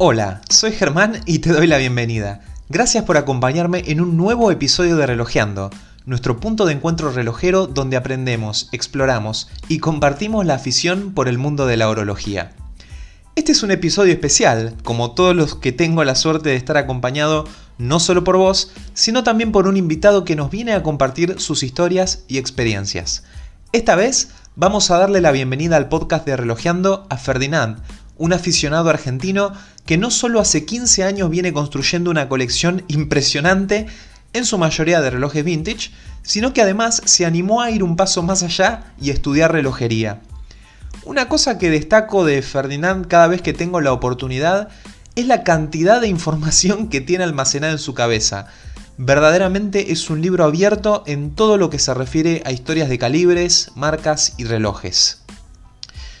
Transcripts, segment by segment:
Hola, soy Germán y te doy la bienvenida. Gracias por acompañarme en un nuevo episodio de Relojeando, nuestro punto de encuentro relojero donde aprendemos, exploramos y compartimos la afición por el mundo de la orología. Este es un episodio especial, como todos los que tengo la suerte de estar acompañado no solo por vos, sino también por un invitado que nos viene a compartir sus historias y experiencias. Esta vez vamos a darle la bienvenida al podcast de Relojeando a Ferdinand, un aficionado argentino que no solo hace 15 años viene construyendo una colección impresionante, en su mayoría de relojes vintage, sino que además se animó a ir un paso más allá y estudiar relojería. Una cosa que destaco de Ferdinand cada vez que tengo la oportunidad es la cantidad de información que tiene almacenada en su cabeza. Verdaderamente es un libro abierto en todo lo que se refiere a historias de calibres, marcas y relojes.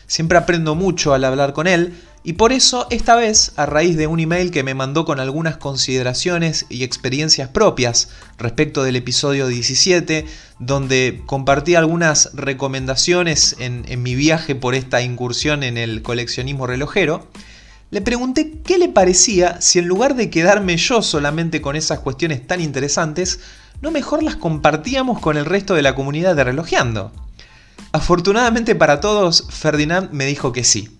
Siempre aprendo mucho al hablar con él y por eso esta vez, a raíz de un email que me mandó con algunas consideraciones y experiencias propias respecto del episodio 17, donde compartí algunas recomendaciones en, mi viaje por esta incursión en el coleccionismo relojero, le pregunté qué le parecía si en lugar de quedarme yo solamente con esas cuestiones tan interesantes, no mejor las compartíamos con el resto de la comunidad de relojeando. Afortunadamente para todos, Ferdinand me dijo que sí.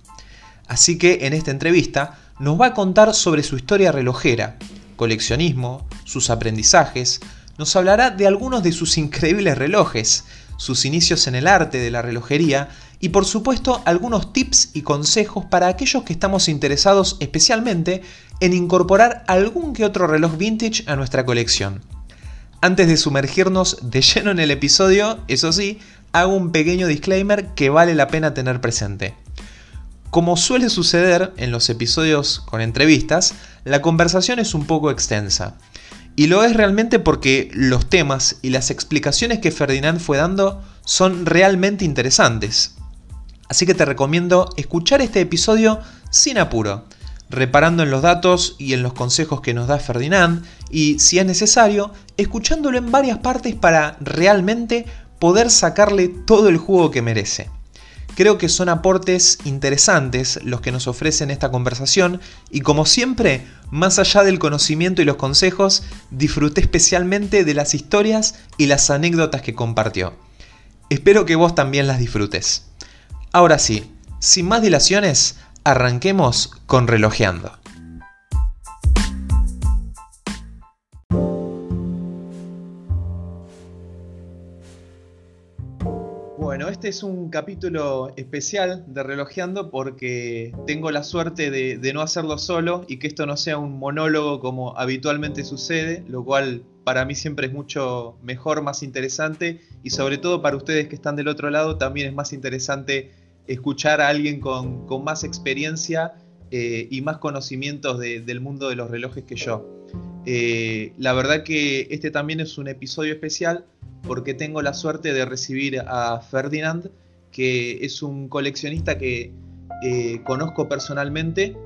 Así que en esta entrevista nos va a contar sobre su historia relojera, coleccionismo, sus aprendizajes, nos hablará de algunos de sus increíbles relojes, sus inicios en el arte de la relojería y por supuesto algunos tips y consejos para aquellos que estamos interesados especialmente en incorporar algún que otro reloj vintage a nuestra colección. Antes de sumergirnos de lleno en el episodio, eso sí, hago un pequeño disclaimer que vale la pena tener presente. Como suele suceder en los episodios con entrevistas, la conversación es un poco extensa. Y lo es realmente porque los temas y las explicaciones que Ferdinand fue dando son realmente interesantes. Así que te recomiendo escuchar este episodio sin apuro, reparando en los datos y en los consejos que nos da Ferdinand y, si es necesario, escuchándolo en varias partes para realmente poder sacarle todo el jugo que merece. Creo que son aportes interesantes los que nos ofrecen esta conversación y como siempre, más allá del conocimiento y los consejos, disfruté especialmente de las historias y las anécdotas que compartió. Espero que vos también las disfrutes. Ahora sí, sin más dilaciones, arranquemos con relojeando. Este es un capítulo especial de Relojeando porque tengo la suerte de, no hacerlo solo y que esto no sea un monólogo como habitualmente sucede, lo cual para mí siempre es mucho mejor, más interesante y sobre todo para ustedes que están del otro lado también es más interesante escuchar a alguien con, más experiencia eh, y más conocimientos del mundo de los relojes que yo. Eh, la verdad que este también es un episodio especial porque tengo la suerte de recibir a Ferdinand, que es un coleccionista que eh, conozco personalmente,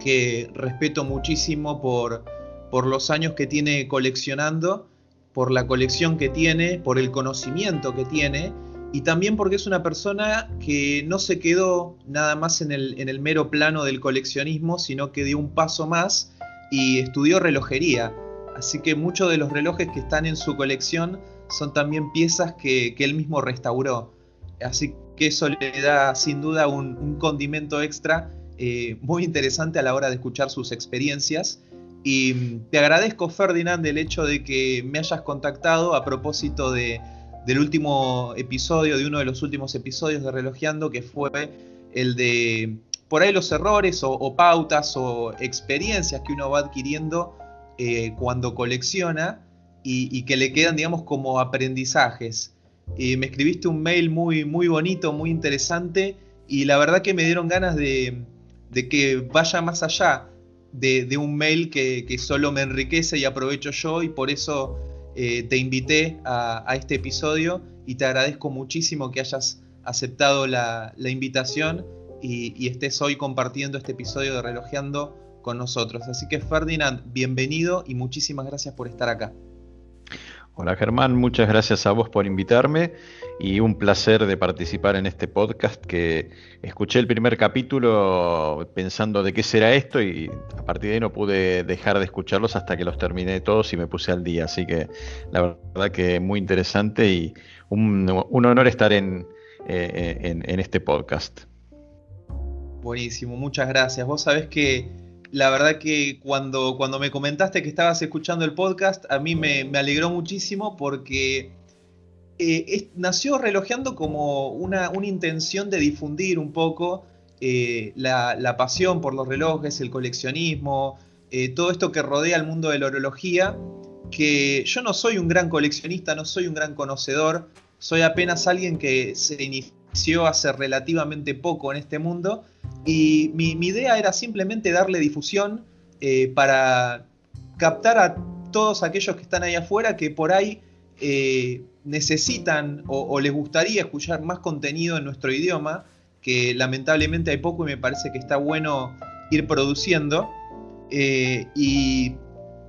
que respeto muchísimo por, por los años que tiene coleccionando, por la colección que tiene, por el conocimiento que tiene y también porque es una persona que no se quedó nada más en el, en el, mero plano del coleccionismo, sino que dio un paso más y estudió relojería. Así que muchos de los relojes que están en su colección son también piezas que, él mismo restauró. Así que eso le da sin duda un, condimento extra eh, muy interesante a la hora de escuchar sus experiencias. Y mm, te agradezco, Ferdinand, el hecho de que me hayas contactado a propósito de, del último episodio, de uno de los últimos episodios de Relojeando, que fue el de por ahí los errores o, pautas o experiencias que uno va adquiriendo eh, cuando colecciona y, que le quedan, digamos, como aprendizajes. me escribiste un mail muy, muy bonito, muy interesante y la verdad que me dieron ganas de, que vaya más allá de, un mail que, solo me enriquece y aprovecho yo y por eso eh, te invité a, este episodio y te agradezco muchísimo que hayas aceptado la, invitación y, estés hoy compartiendo este episodio de Relojeando con nosotros. Así que Ferdinand, bienvenido y muchísimas gracias por estar acá. Hola Germán, muchas gracias a vos por invitarme y un placer de participar en este podcast que escuché el primer capítulo pensando de qué será esto y a partir de ahí no pude dejar de escucharlos hasta que los terminé todos y me puse al día. Así que la verdad que muy interesante y un, honor estar en, eh, este podcast. Buenísimo, muchas gracias. Vos sabés que la verdad que cuando, cuando me comentaste que estabas escuchando el podcast, a mí me, alegró muchísimo porque eh, nació relojeando como una, intención de difundir un poco eh, la, pasión por los relojes, el coleccionismo, eh, todo esto que rodea el mundo de la horología, que yo no soy un gran coleccionista, no soy un gran conocedor, soy apenas alguien que se inició hace relativamente poco en este mundo y mi, idea era simplemente darle difusión eh, para captar a todos aquellos que están ahí afuera que por ahí eh, necesitan o, les gustaría escuchar más contenido en nuestro idioma, que lamentablemente hay poco y me parece que está bueno ir produciendo. Eh, y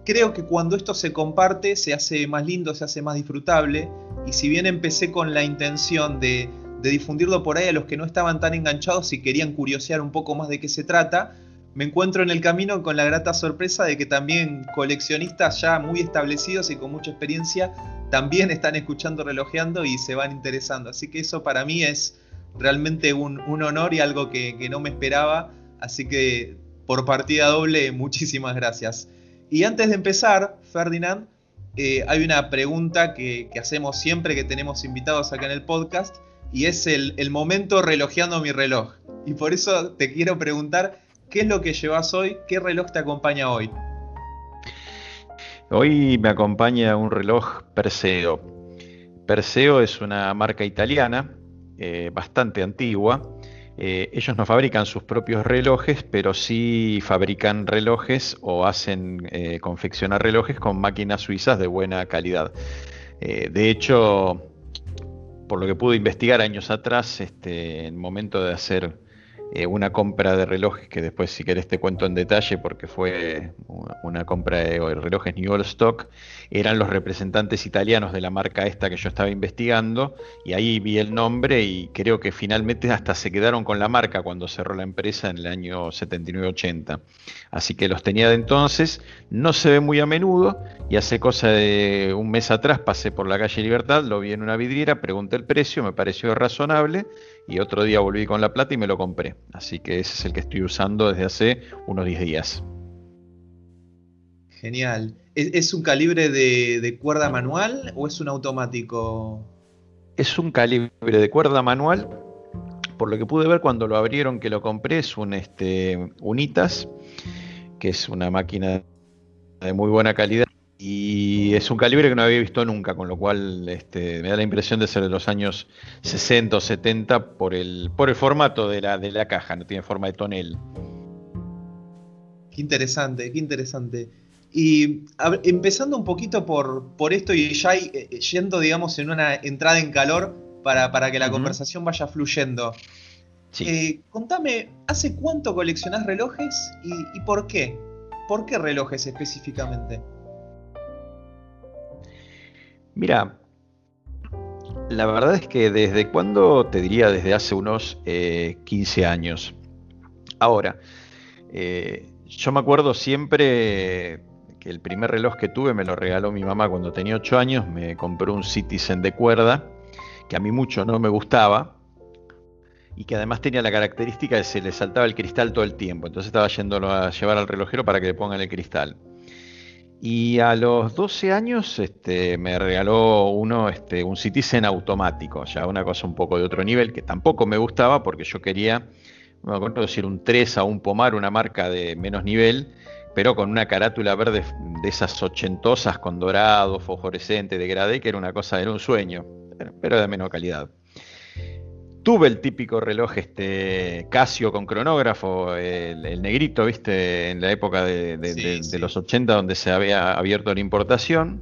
creo que cuando esto se comparte se hace más lindo, se hace más disfrutable. Y si bien empecé con la intención de de difundirlo por ahí a los que no estaban tan enganchados y querían curiosear un poco más de qué se trata, me encuentro en el camino con la grata sorpresa de que también coleccionistas ya muy establecidos y con mucha experiencia también están escuchando relojeando y se van interesando. Así que eso para mí es realmente un, honor y algo que, no me esperaba. Así que por partida doble, muchísimas gracias. Y antes de empezar, Ferdinand, eh, hay una pregunta que, que hacemos siempre que tenemos invitados acá en el podcast y es el, momento relojeando mi reloj. Y por eso te quiero preguntar, ¿qué es lo que llevas hoy? ¿Qué reloj te acompaña hoy? Hoy me acompaña un reloj Perseo. Perseo es una marca italiana, eh, bastante antigua. Eh, ellos no fabrican sus propios relojes, pero sí fabrican relojes o hacen eh, confeccionar relojes con máquinas suizas de buena calidad. de hecho, por lo que pude investigar años atrás, este, en momento de hacer eh, una compra de relojes, que después si querés te cuento en detalle porque fue una compra de relojes New Old Stock, eran los representantes italianos de la marca esta que yo estaba investigando y ahí vi el nombre y creo que finalmente hasta se quedaron con la marca cuando cerró la empresa en el año 79-80. Así que los tenía de entonces, no se ve muy a menudo y hace cosa de un mes atrás pasé por la calle Libertad, lo vi en una vidriera, pregunté el precio, me pareció razonable y otro día volví con la plata y me lo compré. Así que ese es el que estoy usando desde hace unos 10 días. Genial. ¿Es, un calibre de, cuerda manual o es un automático? Es un calibre de cuerda manual. Por lo que pude ver cuando lo abrieron que lo compré es un este, Unitas, que es una máquina de muy buena calidad y es un calibre que no había visto nunca, con lo cual este, me da la impresión de ser de los años 60 o 70 por el, por el formato de la, de la caja, no tiene forma de tonel. Qué interesante, qué interesante. Y empezando un poquito por, por esto y ya eh, yendo, digamos, en una entrada en calor para, que la conversación vaya fluyendo. Eh, contame, ¿hace cuánto coleccionás relojes y por qué? ¿Por qué relojes específicamente? Mira, la verdad es que desde cuando, te diría desde hace unos 15 eh, años. Ahora, eh, yo me acuerdo siempre que el primer reloj que tuve me lo regaló mi mamá cuando tenía 8 años, me compró un Citizen de cuerda, que a mí mucho no me gustaba, y que además tenía la característica de que se le saltaba el cristal todo el tiempo, entonces estaba yéndolo a llevar al relojero para que le pongan el cristal. Y a los 12 años este, me regaló uno, este, un Citizen automático, ya una cosa un poco de otro nivel, que tampoco me gustaba porque yo quería, me acuerdo decir un 3 a un Pomar, una marca de menos nivel, pero con una carátula verde de esas ochentosas con dorado, fosforescente, degradé, que era una cosa, era un sueño, pero de menos calidad. Tuve el típico reloj este Casio con cronógrafo, el, negrito, viste, en la época de, los 80 donde se había abierto la importación.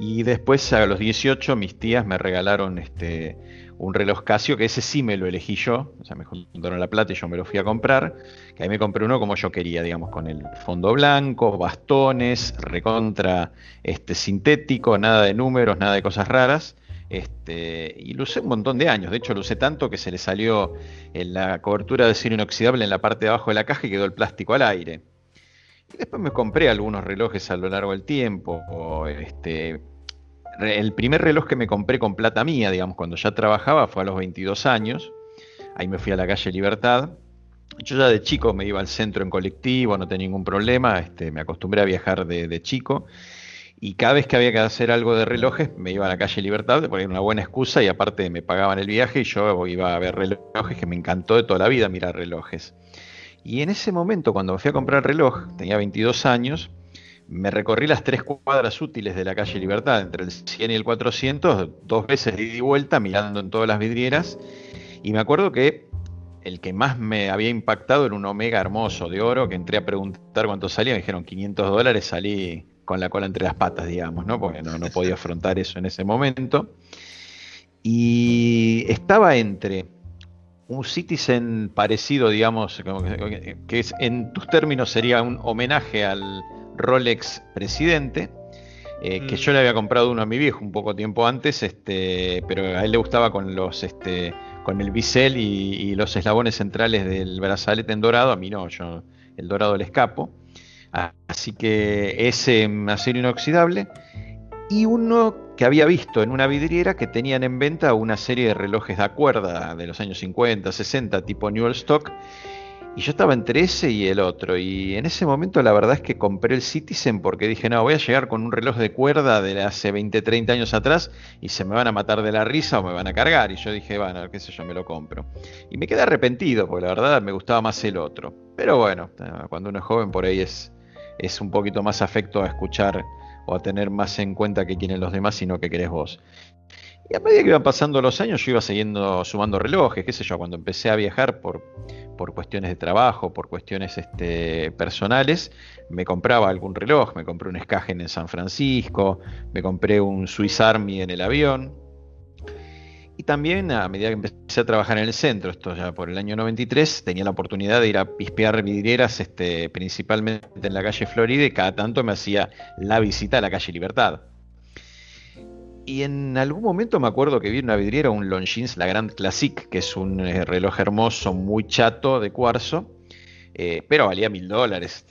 Y después a los 18 mis tías me regalaron este, un reloj Casio, que ese sí me lo elegí yo, o sea, me juntaron la plata y yo me lo fui a comprar, que ahí me compré uno como yo quería, digamos, con el fondo blanco, bastones, recontra este, sintético, nada de números, nada de cosas raras. Este, y lo usé un montón de años, de hecho lo usé tanto que se le salió en la cobertura de acero inoxidable en la parte de abajo de la caja y quedó el plástico al aire. Y después me compré algunos relojes a lo largo del tiempo, este, el primer reloj que me compré con plata mía, digamos, cuando ya trabajaba, fue a los 22 años. Ahí me fui a la calle Libertad. Yo ya de chico me iba al centro en colectivo, no tenía ningún problema, este, me acostumbré a viajar de, chico. Y cada vez que había que hacer algo de relojes, me iba a la calle Libertad, porque era una buena excusa y aparte me pagaban el viaje y yo iba a ver relojes, que me encantó de toda la vida mirar relojes. Y en ese momento, cuando me fui a comprar el reloj, tenía 22 años, me recorrí las tres cuadras útiles de la calle Libertad, entre el 100 y el 400, dos veces de ida y vuelta, mirando en todas las vidrieras. Y me acuerdo que el que más me había impactado era un Omega hermoso de oro, que entré a preguntar cuánto salía, me dijeron 500 dólares, salí con la cola entre las patas, digamos, ¿no? porque no, no podía afrontar eso en ese momento. Y estaba entre un Citizen parecido, digamos, que en tus términos sería un homenaje al, Rolex Presidente, eh, que yo le había comprado uno a mi viejo un poco tiempo antes, este, pero a él le gustaba con los este, con el bisel y, los eslabones centrales del brazalete en dorado, a mí no, yo el dorado le escapo. Así que ese acero inoxidable y uno que había visto en una vidriera que tenían en venta una serie de relojes de cuerda de los años 50, 60, tipo Newell Stock, y yo estaba entre ese y el otro. Y en ese momento la verdad es que compré el Citizen porque dije, no, voy a llegar con un reloj de cuerda de hace 20, 30 años atrás y se me van a matar de la risa o me van a cargar. Y yo dije, bueno, qué sé yo, me lo compro. Y me quedé arrepentido porque la verdad me gustaba más el otro. Pero bueno, cuando uno es joven por ahí es, es un poquito más afecto a escuchar o a tener más en cuenta que quieren los demás, sino que querés vos. Y a medida que iban pasando los años, yo iba siguiendo sumando relojes, qué sé yo, cuando empecé a viajar por, por cuestiones de trabajo, por cuestiones este, personales, me compraba algún reloj, me compré un Skagen en San Francisco, me compré un Swiss Army en el avión. También a medida que empecé a trabajar en el centro, esto ya por el año 93, tenía la oportunidad de ir a pispear vidrieras, este, principalmente en la calle Florida, y cada tanto me hacía la visita a la calle Libertad. Y en algún momento me acuerdo que vi una vidriera, un Longines La Grand Classique, que es un eh, reloj hermoso, muy chato de cuarzo, eh, pero valía mil dólares.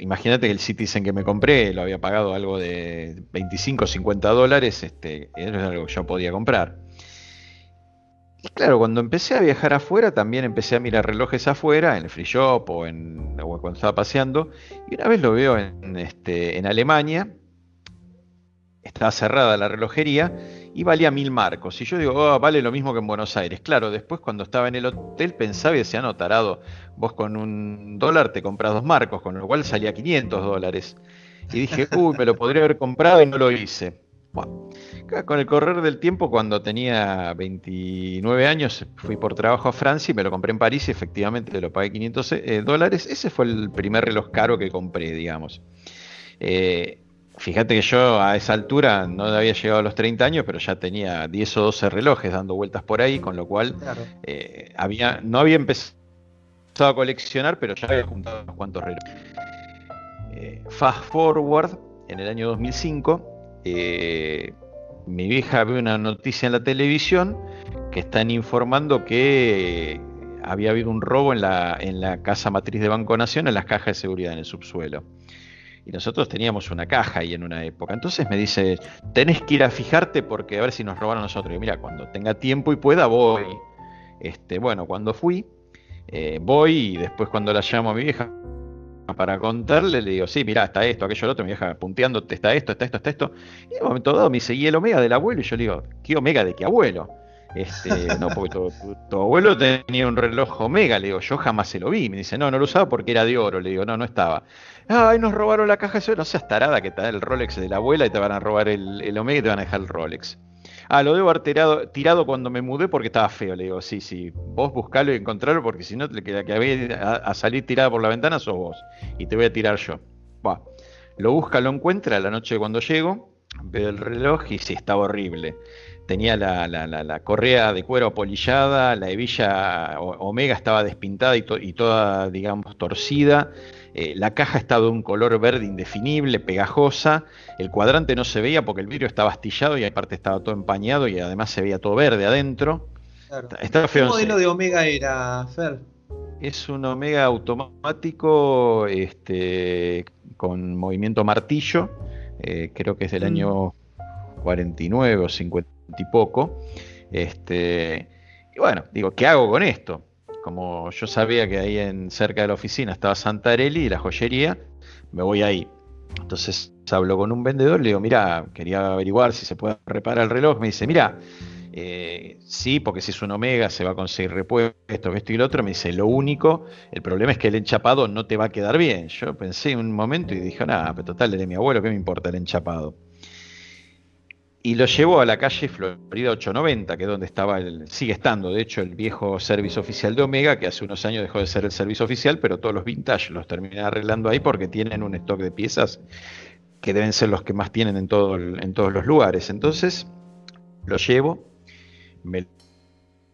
Imagínate que el Citizen que me compré lo había pagado algo de 25 o 50 dólares, este, es algo que yo podía comprar. Y claro, cuando empecé a viajar afuera, también empecé a mirar relojes afuera, en el free shop o, en, cuando estaba paseando, y una vez lo veo en, este, Alemania, estaba cerrada la relojería y valía mil marcos. Y yo digo, oh, vale lo mismo que en Buenos Aires. Claro, después cuando estaba en el hotel pensaba y decía, no, tarado, vos con un dólar te compras dos marcos, con lo cual salía 500 dólares. Y dije, uy, me lo podría haber comprado y no lo hice. Con el correr del tiempo, cuando tenía 29 años, fui por trabajo a Francia y me lo compré en París y efectivamente lo pagué 500 eh, dólares. Ese fue el primer reloj caro que compré, digamos. Eh, Fíjate que yo a esa altura no había llegado a los 30 años, pero ya tenía 10 o 12 relojes dando vueltas por ahí, con lo cual eh, había, no había empezado a coleccionar, pero ya había juntado unos cuantos relojes. Eh, fast forward, en el año 2005, eh, mi vieja ve una noticia en la televisión que están informando que había habido un robo en la, en la casa matriz de Banco Nación, en las cajas de seguridad en el subsuelo y nosotros teníamos una caja ahí en una época. Entonces me dice, tenés que ir a fijarte porque a ver si nos robaron nosotros. Y mira, cuando tenga tiempo y pueda, voy. Este, bueno, cuando fui, eh, voy y después cuando la llamo a mi vieja para contarle, le digo, sí, mira, está esto, aquello, lo otro, mi vieja punteándote, está esto, está esto, está esto. Y en un momento dado me seguí el omega del abuelo y yo le digo, ¿qué omega de qué abuelo? Este, no, porque tu, abuelo tenía un reloj Omega, le digo, yo jamás se lo vi. Me dice, no, no lo usaba porque era de oro. Le digo, no, no estaba. Ay, nos robaron la caja de oro. No seas tarada que te da el Rolex de la abuela y te van a robar el, Omega y te van a dejar el Rolex. Ah, lo debo haber tirado, cuando me mudé porque estaba feo. Le digo, sí, sí, vos buscalo y encontrarlo porque si no, la que había a, a, salir tirada por la ventana sos vos. Y te voy a tirar yo. Va. Lo busca, lo encuentra la noche cuando llego veo el reloj y sí, estaba horrible. Tenía la, correa de cuero apolillada, la hebilla omega estaba despintada y, toda, digamos, torcida. Eh, la caja estaba de un color verde indefinible, pegajosa. El cuadrante no se veía porque el vidrio estaba astillado y aparte estaba todo empañado y además se veía todo verde adentro. ¿Qué modelo de Omega era, Fer? Es un Omega automático este, con movimiento martillo. Eh, creo que es del mm. año 49 o 50 y poco. Este, y bueno, digo, ¿qué hago con esto? Como yo sabía que ahí en cerca de la oficina estaba Santarelli y la joyería, me voy ahí. Entonces hablo con un vendedor, le digo, mira, quería averiguar si se puede reparar el reloj. Me dice, mira, eh, sí, porque si es un Omega se va a conseguir repuesto, esto y lo otro. Me dice, lo único, el problema es que el enchapado no te va a quedar bien. Yo pensé un momento y dije, nada, pero total, de mi abuelo, ¿qué me importa el enchapado? Y lo llevó a la calle Florida 890, que es donde estaba, el, sigue estando, de hecho, el viejo servicio oficial de Omega, que hace unos años dejó de ser el servicio oficial, pero todos los vintage los terminan arreglando ahí porque tienen un stock de piezas que deben ser los que más tienen en, en todos los lugares. Entonces, lo llevo, me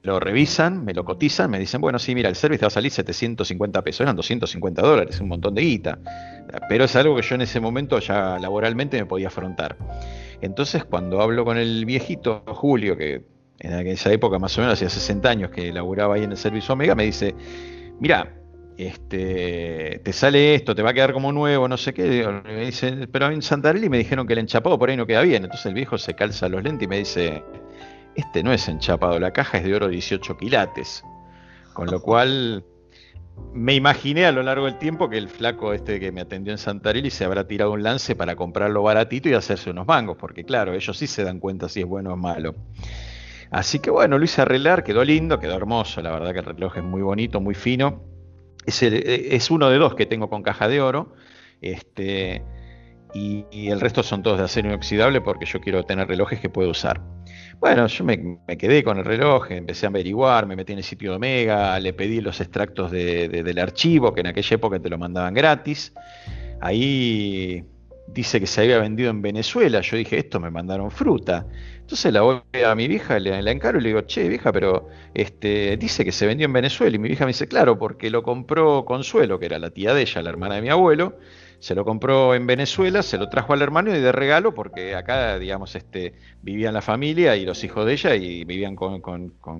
lo revisan, me lo cotizan, me dicen, bueno, sí, mira, el servicio te va a salir 750 pesos, eran 250 dólares, un montón de guita. Pero es algo que yo en ese momento ya laboralmente me podía afrontar. Entonces, cuando hablo con el viejito Julio, que en esa época más o menos hacía 60 años que laburaba ahí en el servicio Omega, me dice, mira, este, te sale esto, te va a quedar como nuevo, no sé qué. Me dice, pero en Santarelli me dijeron que el enchapado por ahí no queda bien. Entonces el viejo se calza los lentes y me dice, este no es enchapado, la caja es de oro 18 quilates. Con lo cual me imaginé a lo largo del tiempo que el flaco este que me atendió en Santarelli se habrá tirado un lance para comprarlo baratito y hacerse unos mangos, porque claro, ellos sí se dan cuenta si es bueno o malo. Así que bueno, lo hice arreglar, quedó lindo, quedó hermoso, la verdad que el reloj es muy bonito, muy fino. Es, es uno de dos que tengo con caja de oro. Este, y, el resto son todos de acero inoxidable porque yo quiero tener relojes que puedo usar. Bueno, yo me, quedé con el reloj, empecé a averiguar, me metí en el sitio de Omega, le pedí los extractos del archivo, que en aquella época te lo mandaban gratis. Ahí dice que se había vendido en Venezuela. Yo dije, esto me mandaron fruta. Entonces la voy a mi vieja, le, la encaro y le digo, che, vieja, pero este, dice que se vendió en Venezuela. Y mi vieja me dice, claro, porque lo compró Consuelo, que era la tía de ella, la hermana de mi abuelo se lo compró en Venezuela, se lo trajo al hermano y de regalo, porque acá, digamos, este, vivían la familia y los hijos de ella y vivían con,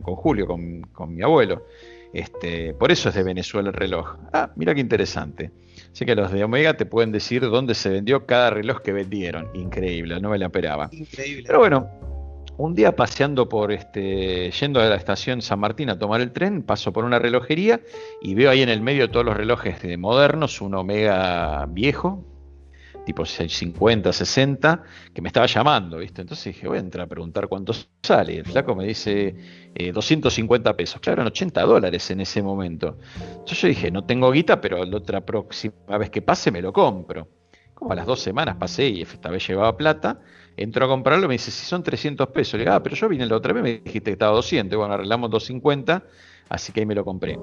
Julio, con, mi abuelo. Este, por eso es de Venezuela el reloj. Ah, mira qué interesante. Así que los de Omega te pueden decir dónde se vendió cada reloj que vendieron. Increíble, no me la esperaba. Increíble. Pero bueno, un día paseando por este, yendo a la estación San Martín a tomar el tren, paso por una relojería y veo ahí en el medio de todos los relojes modernos un Omega viejo, tipo 50, 60, que me estaba llamando, ¿viste? Entonces dije, voy a entrar a preguntar cuánto sale. el flaco me dice 250 eh, pesos. Claro, eran 80 dólares en ese momento. Entonces yo dije, no tengo guita, pero la otra próxima vez que pase me lo compro. Como a las dos semanas pasé y esta vez llevaba plata entró a comprarlo, me dice, si son 300 pesos. Le digo, ah, pero yo vine la otra vez, me dijiste que estaba 200. Bueno, arreglamos 250, así que ahí me lo compré.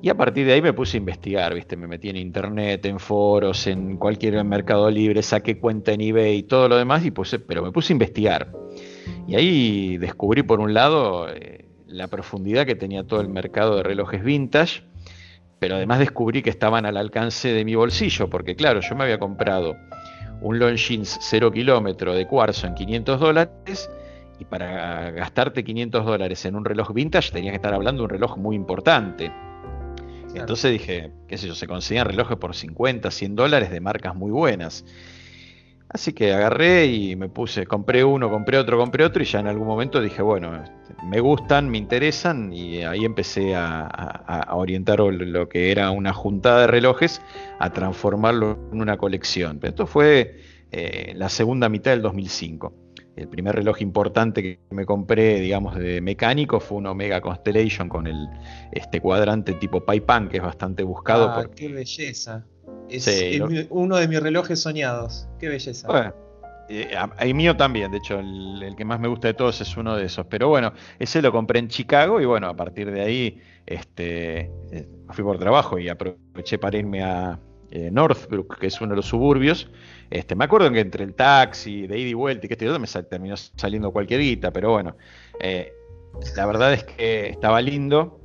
Y a partir de ahí me puse a investigar, ¿viste? Me metí en internet, en foros, en cualquier mercado libre, saqué cuenta en eBay y todo lo demás, y puse, pero me puse a investigar. Y ahí descubrí, por un lado, eh, la profundidad que tenía todo el mercado de relojes vintage, pero además descubrí que estaban al alcance de mi bolsillo, porque claro, yo me había comprado un Longines 0 kilómetro de cuarzo en 500 dólares y para gastarte 500 dólares en un reloj vintage tenías que estar hablando de un reloj muy importante. Entonces dije, qué sé yo, se conseguían relojes por 50, 100 dólares de marcas muy buenas. Así que agarré y me puse, compré uno, compré otro, compré otro y ya en algún momento dije, bueno, me gustan, me interesan y ahí empecé a, orientar lo que era una juntada de relojes a transformarlo en una colección. Pero esto fue eh, la segunda mitad del 2005. El primer reloj importante que me compré, digamos, de mecánico fue un Omega Constellation con el este cuadrante tipo Paipan, que es bastante buscado. Ah, qué belleza. Es, uno de mis relojes soñados. Qué belleza. Bueno, eh, mío también, de hecho, el, que más me gusta de todos es uno de esos. Pero bueno, ese lo compré en Chicago y bueno, a partir de ahí este, eh, fui por trabajo y aproveché para irme a, eh, Northbrook, que es uno de los suburbios. Este, me acuerdo que entre el taxi, de ida y vuelta y que esto me terminó saliendo cualquier guita, pero bueno, eh, la verdad es que estaba lindo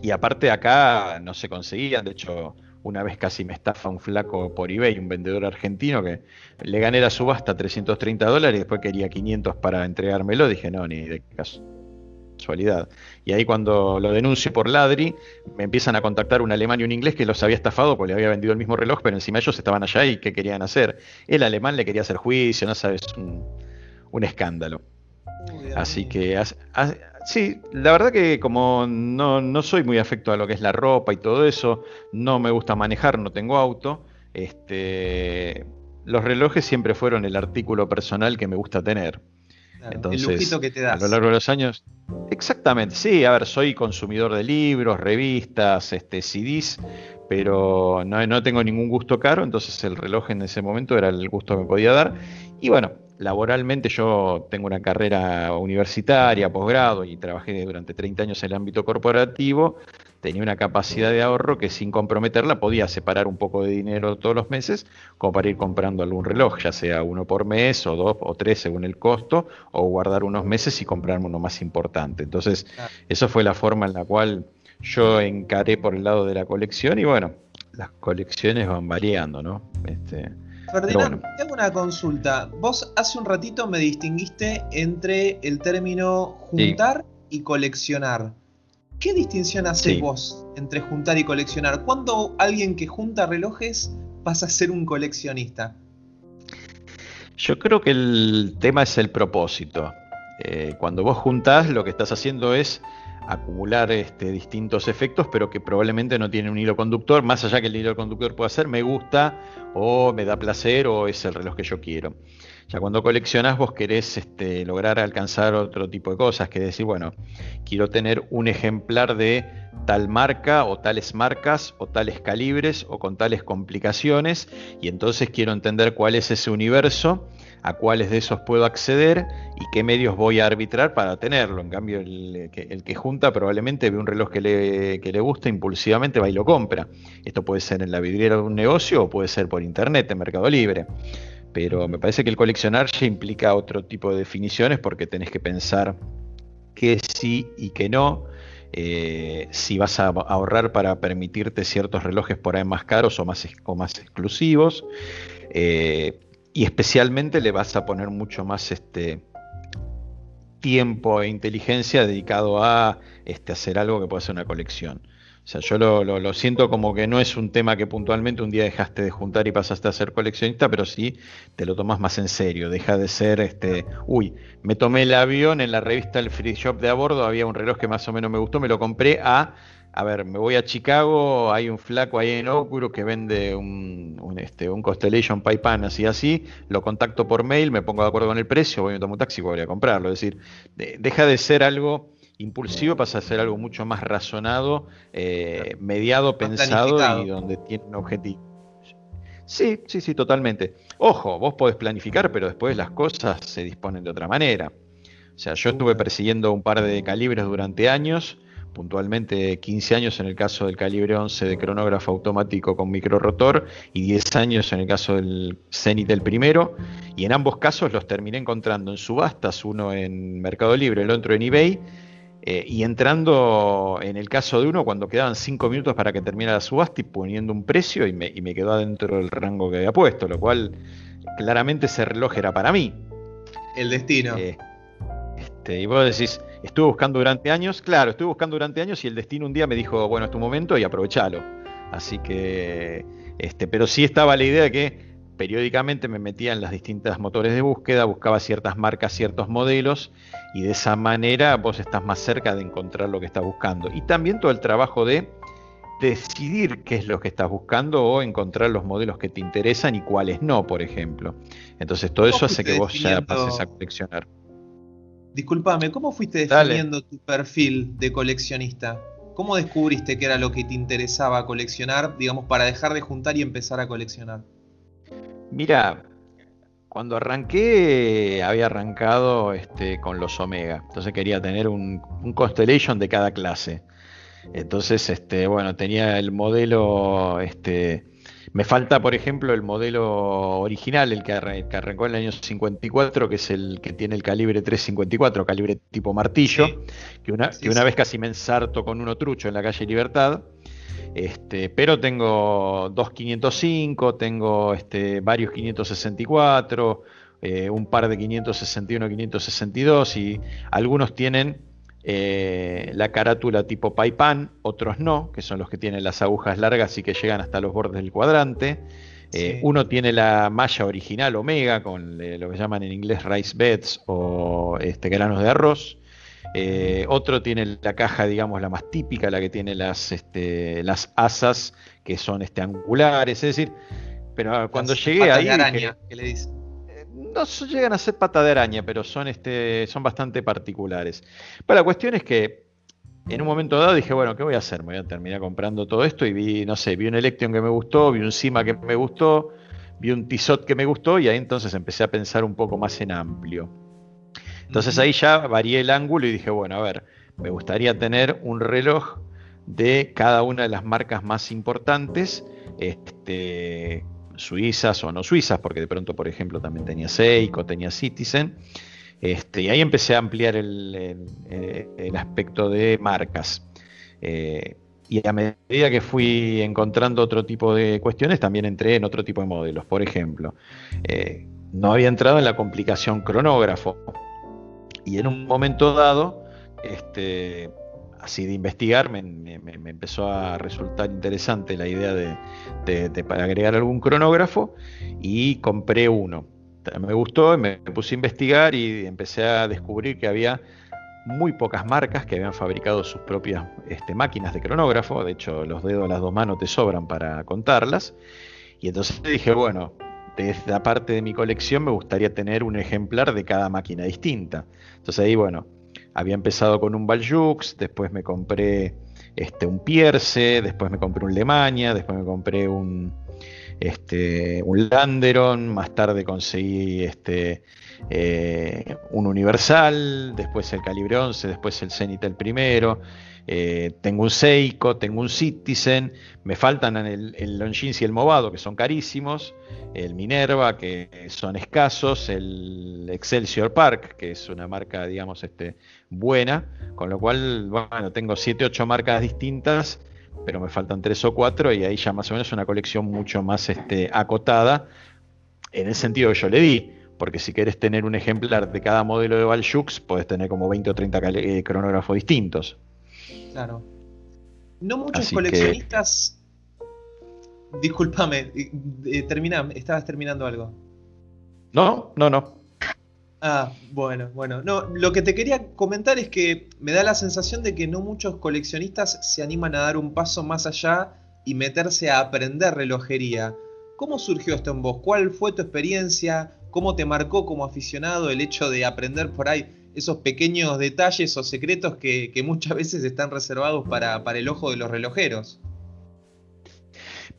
y aparte acá no se conseguían, de hecho una vez casi me estafa un flaco por eBay, un vendedor argentino que le gané la subasta 330 dólares y después quería 500 para entregármelo, dije no, ni de casualidad. Y ahí cuando lo denuncio por ladri, me empiezan a contactar un alemán y un inglés que los había estafado porque le había vendido el mismo reloj, pero encima ellos estaban allá y ¿qué querían hacer? El alemán le quería hacer juicio, no sabes, un, escándalo. Así que Sí, la verdad que como no, soy muy afecto a lo que es la ropa y todo eso, no me gusta manejar, no tengo auto, este, los relojes siempre fueron el artículo personal que me gusta tener. Entonces, el lujito que te das. A lo largo de los años. Exactamente, sí, a ver, soy consumidor de libros, revistas, este, CDs, pero no, no tengo ningún gusto caro, entonces el reloj en ese momento era el gusto que me podía dar. Y bueno, laboralmente yo tengo una carrera universitaria, posgrado y trabajé durante 30 años en el ámbito corporativo, tenía una capacidad de ahorro que sin comprometerla podía separar un poco de dinero todos los meses como para ir comprando algún reloj, ya sea uno por mes o dos o tres según el costo, o guardar unos meses y comprarme uno más importante. Entonces, eso fue la forma en la cual yo encaré por el lado de la colección y bueno, las colecciones van variando, ¿no? Este, Ferdinand, tengo una consulta. Vos hace un ratito me distinguiste entre el término juntar y coleccionar. ¿Qué distinción haces vos entre juntar y coleccionar? ¿Cuándo alguien que junta relojes pasa a ser un coleccionista? Yo creo que el tema es el propósito. Eh, cuando vos juntás, lo que estás haciendo es acumular este, distintos efectos, pero que probablemente no tienen un hilo conductor, más allá que el hilo conductor pueda ser me gusta o me da placer o es el reloj que yo quiero. Ya cuando coleccionás vos querés este, lograr alcanzar otro tipo de cosas, que decir, bueno, quiero tener un ejemplar de tal marca o tales marcas o tales calibres o con tales complicaciones y entonces quiero entender cuál es ese universo a cuáles de esos puedo acceder y qué medios voy a arbitrar para tenerlo. En cambio, el que, junta probablemente ve un reloj que le, que le gusta, impulsivamente va y lo compra. Esto puede ser en la vidriera de un negocio o puede ser por internet, en Mercado Libre. Pero me parece que el coleccionar ya implica otro tipo de definiciones porque tenés que pensar qué sí y qué no. Eh, si vas a ahorrar para permitirte ciertos relojes por ahí más caros o más, o más exclusivos. Eh, y especialmente le vas a poner mucho más este tiempo e inteligencia dedicado a este, hacer algo que pueda ser una colección. O sea, yo lo, siento como que no es un tema que puntualmente un día dejaste de juntar y pasaste a ser coleccionista, pero sí te lo tomas más en serio. Deja de ser, este, uy, me tomé el avión en la revista El Free Shop de a bordo, había un reloj que más o menos me gustó, me lo compré a a ver, me voy a Chicago, hay un flaco ahí en Oakwood que vende un, este, un Constellation Pipan así así, lo contacto por mail, me pongo de acuerdo con el precio, voy a tomar un taxi y voy a comprarlo. Es decir, deja de ser algo impulsivo, pasa a ser algo mucho más razonado, eh, mediado, pensado y donde tiene un objetivo. Sí, sí, sí, totalmente. Ojo, vos podés planificar, pero después las cosas se disponen de otra manera. O sea, yo estuve persiguiendo un par de calibres durante años puntualmente 15 años en el caso del calibre 11 de cronógrafo automático con microrotor y 10 años en el caso del Zenith del primero. Y en ambos casos los terminé encontrando en subastas, uno en Mercado Libre, el otro en eBay. Eh, y entrando en el caso de uno cuando quedaban 5 minutos para que terminara la subasta y poniendo un precio y me, y me quedó adentro del rango que había puesto, lo cual claramente ese reloj era para mí. El destino. Eh, este, y vos decís, Estuve buscando durante años, claro, estuve buscando durante años y el destino un día me dijo, bueno, es tu momento y aprovechalo. Así que, este, pero sí estaba la idea de que periódicamente me metía en las distintas motores de búsqueda, buscaba ciertas marcas, ciertos modelos y de esa manera vos estás más cerca de encontrar lo que estás buscando. Y también todo el trabajo de decidir qué es lo que estás buscando o encontrar los modelos que te interesan y cuáles no, por ejemplo. Entonces todo eso hace que vos ya pases a coleccionar. Disculpame, ¿cómo fuiste definiendo tu perfil de coleccionista? ¿Cómo descubriste que era lo que te interesaba coleccionar, digamos, para dejar de juntar y empezar a coleccionar? Mira, cuando arranqué había arrancado este, con los Omega, entonces quería tener un, Constellation de cada clase. Entonces, este, bueno, tenía el modelo este, Me falta, por ejemplo, el modelo original, el que, arrancó en el año 54, que es el que tiene el calibre 354, calibre tipo martillo, que, una, una vez casi me ensarto con uno trucho en la calle Libertad. Este, pero tengo dos 505, tengo este, varios 564, eh, un par de 561, 562 y algunos tienen eh, la carátula tipo Paipan, otros no, que son los que tienen las agujas largas y que llegan hasta los bordes del cuadrante. Eh, uno tiene la malla original Omega con eh, lo que llaman en inglés rice beds o este, granos de arroz. otro tiene la caja, digamos, la más típica, la que tiene las, este, las asas que son este, angulares. Es decir, pero cuando llegué ahí. ¿qué le dice? No llegan a ser pata de araña, pero son, este, son bastante particulares. Pero la cuestión es que en un momento dado dije, bueno, ¿qué voy a hacer? Me voy a terminar comprando todo esto y vi, no sé, vi un Electron que me gustó, vi un Sima que me gustó, vi un Tissot que me gustó y ahí entonces empecé a pensar un poco más en amplio. Entonces ahí ya varié el ángulo y dije, bueno, a ver, me gustaría tener un reloj de cada una de las marcas más importantes, este, suizas o no suizas, porque de pronto, por ejemplo, también tenía Seiko, tenía Citizen. Este, y ahí empecé a ampliar el, aspecto de marcas. Eh, y a medida que fui encontrando otro tipo de cuestiones, también entré en otro tipo de modelos. Por ejemplo, eh, no había entrado en la complicación cronógrafo. Y en un momento dado, este, así de investigar, me, empezó a resultar interesante la idea de, agregar algún cronógrafo y compré uno. Me gustó, me puse a investigar y empecé a descubrir que había muy pocas marcas que habían fabricado sus propias este, máquinas de cronógrafo. De hecho, los dedos de las dos manos te sobran para contarlas. Y entonces dije, bueno, de esta parte de mi colección me gustaría tener un ejemplar de cada máquina distinta. Entonces ahí, bueno, había empezado con un Baljux, después me compré este, un Pierce, después me compré un Lemania, después me compré un, este, un Landeron, más tarde conseguí este, eh, un Universal, después el Calibre 11, después el Zenith el primero, eh, tengo un Seiko, tengo un Citizen, me faltan el, el Longines y el Movado, que son carísimos, el Minerva, que son escasos, el Excelsior Park, que es una marca, digamos, este, buena, con lo cual, bueno, tengo 7, 8 marcas distintas, pero me faltan 3 o 4 y ahí ya más o menos una colección mucho más este, acotada, en el sentido que yo le di, porque si quieres tener un ejemplar de cada modelo de Valjux, puedes tener como 20 o 30 eh, cronógrafos distintos. Claro. No muchos coleccionistas. Discúlpame, eh, termina, estabas terminando algo. No, no, no. Ah, bueno, bueno. No, lo que te quería comentar es que me da la sensación de que no muchos coleccionistas se animan a dar un paso más allá y meterse a aprender relojería. ¿Cómo surgió esto en vos? ¿Cuál fue tu experiencia? ¿Cómo te marcó como aficionado el hecho de aprender por ahí esos pequeños detalles o secretos que, muchas veces están reservados para, el ojo de los relojeros?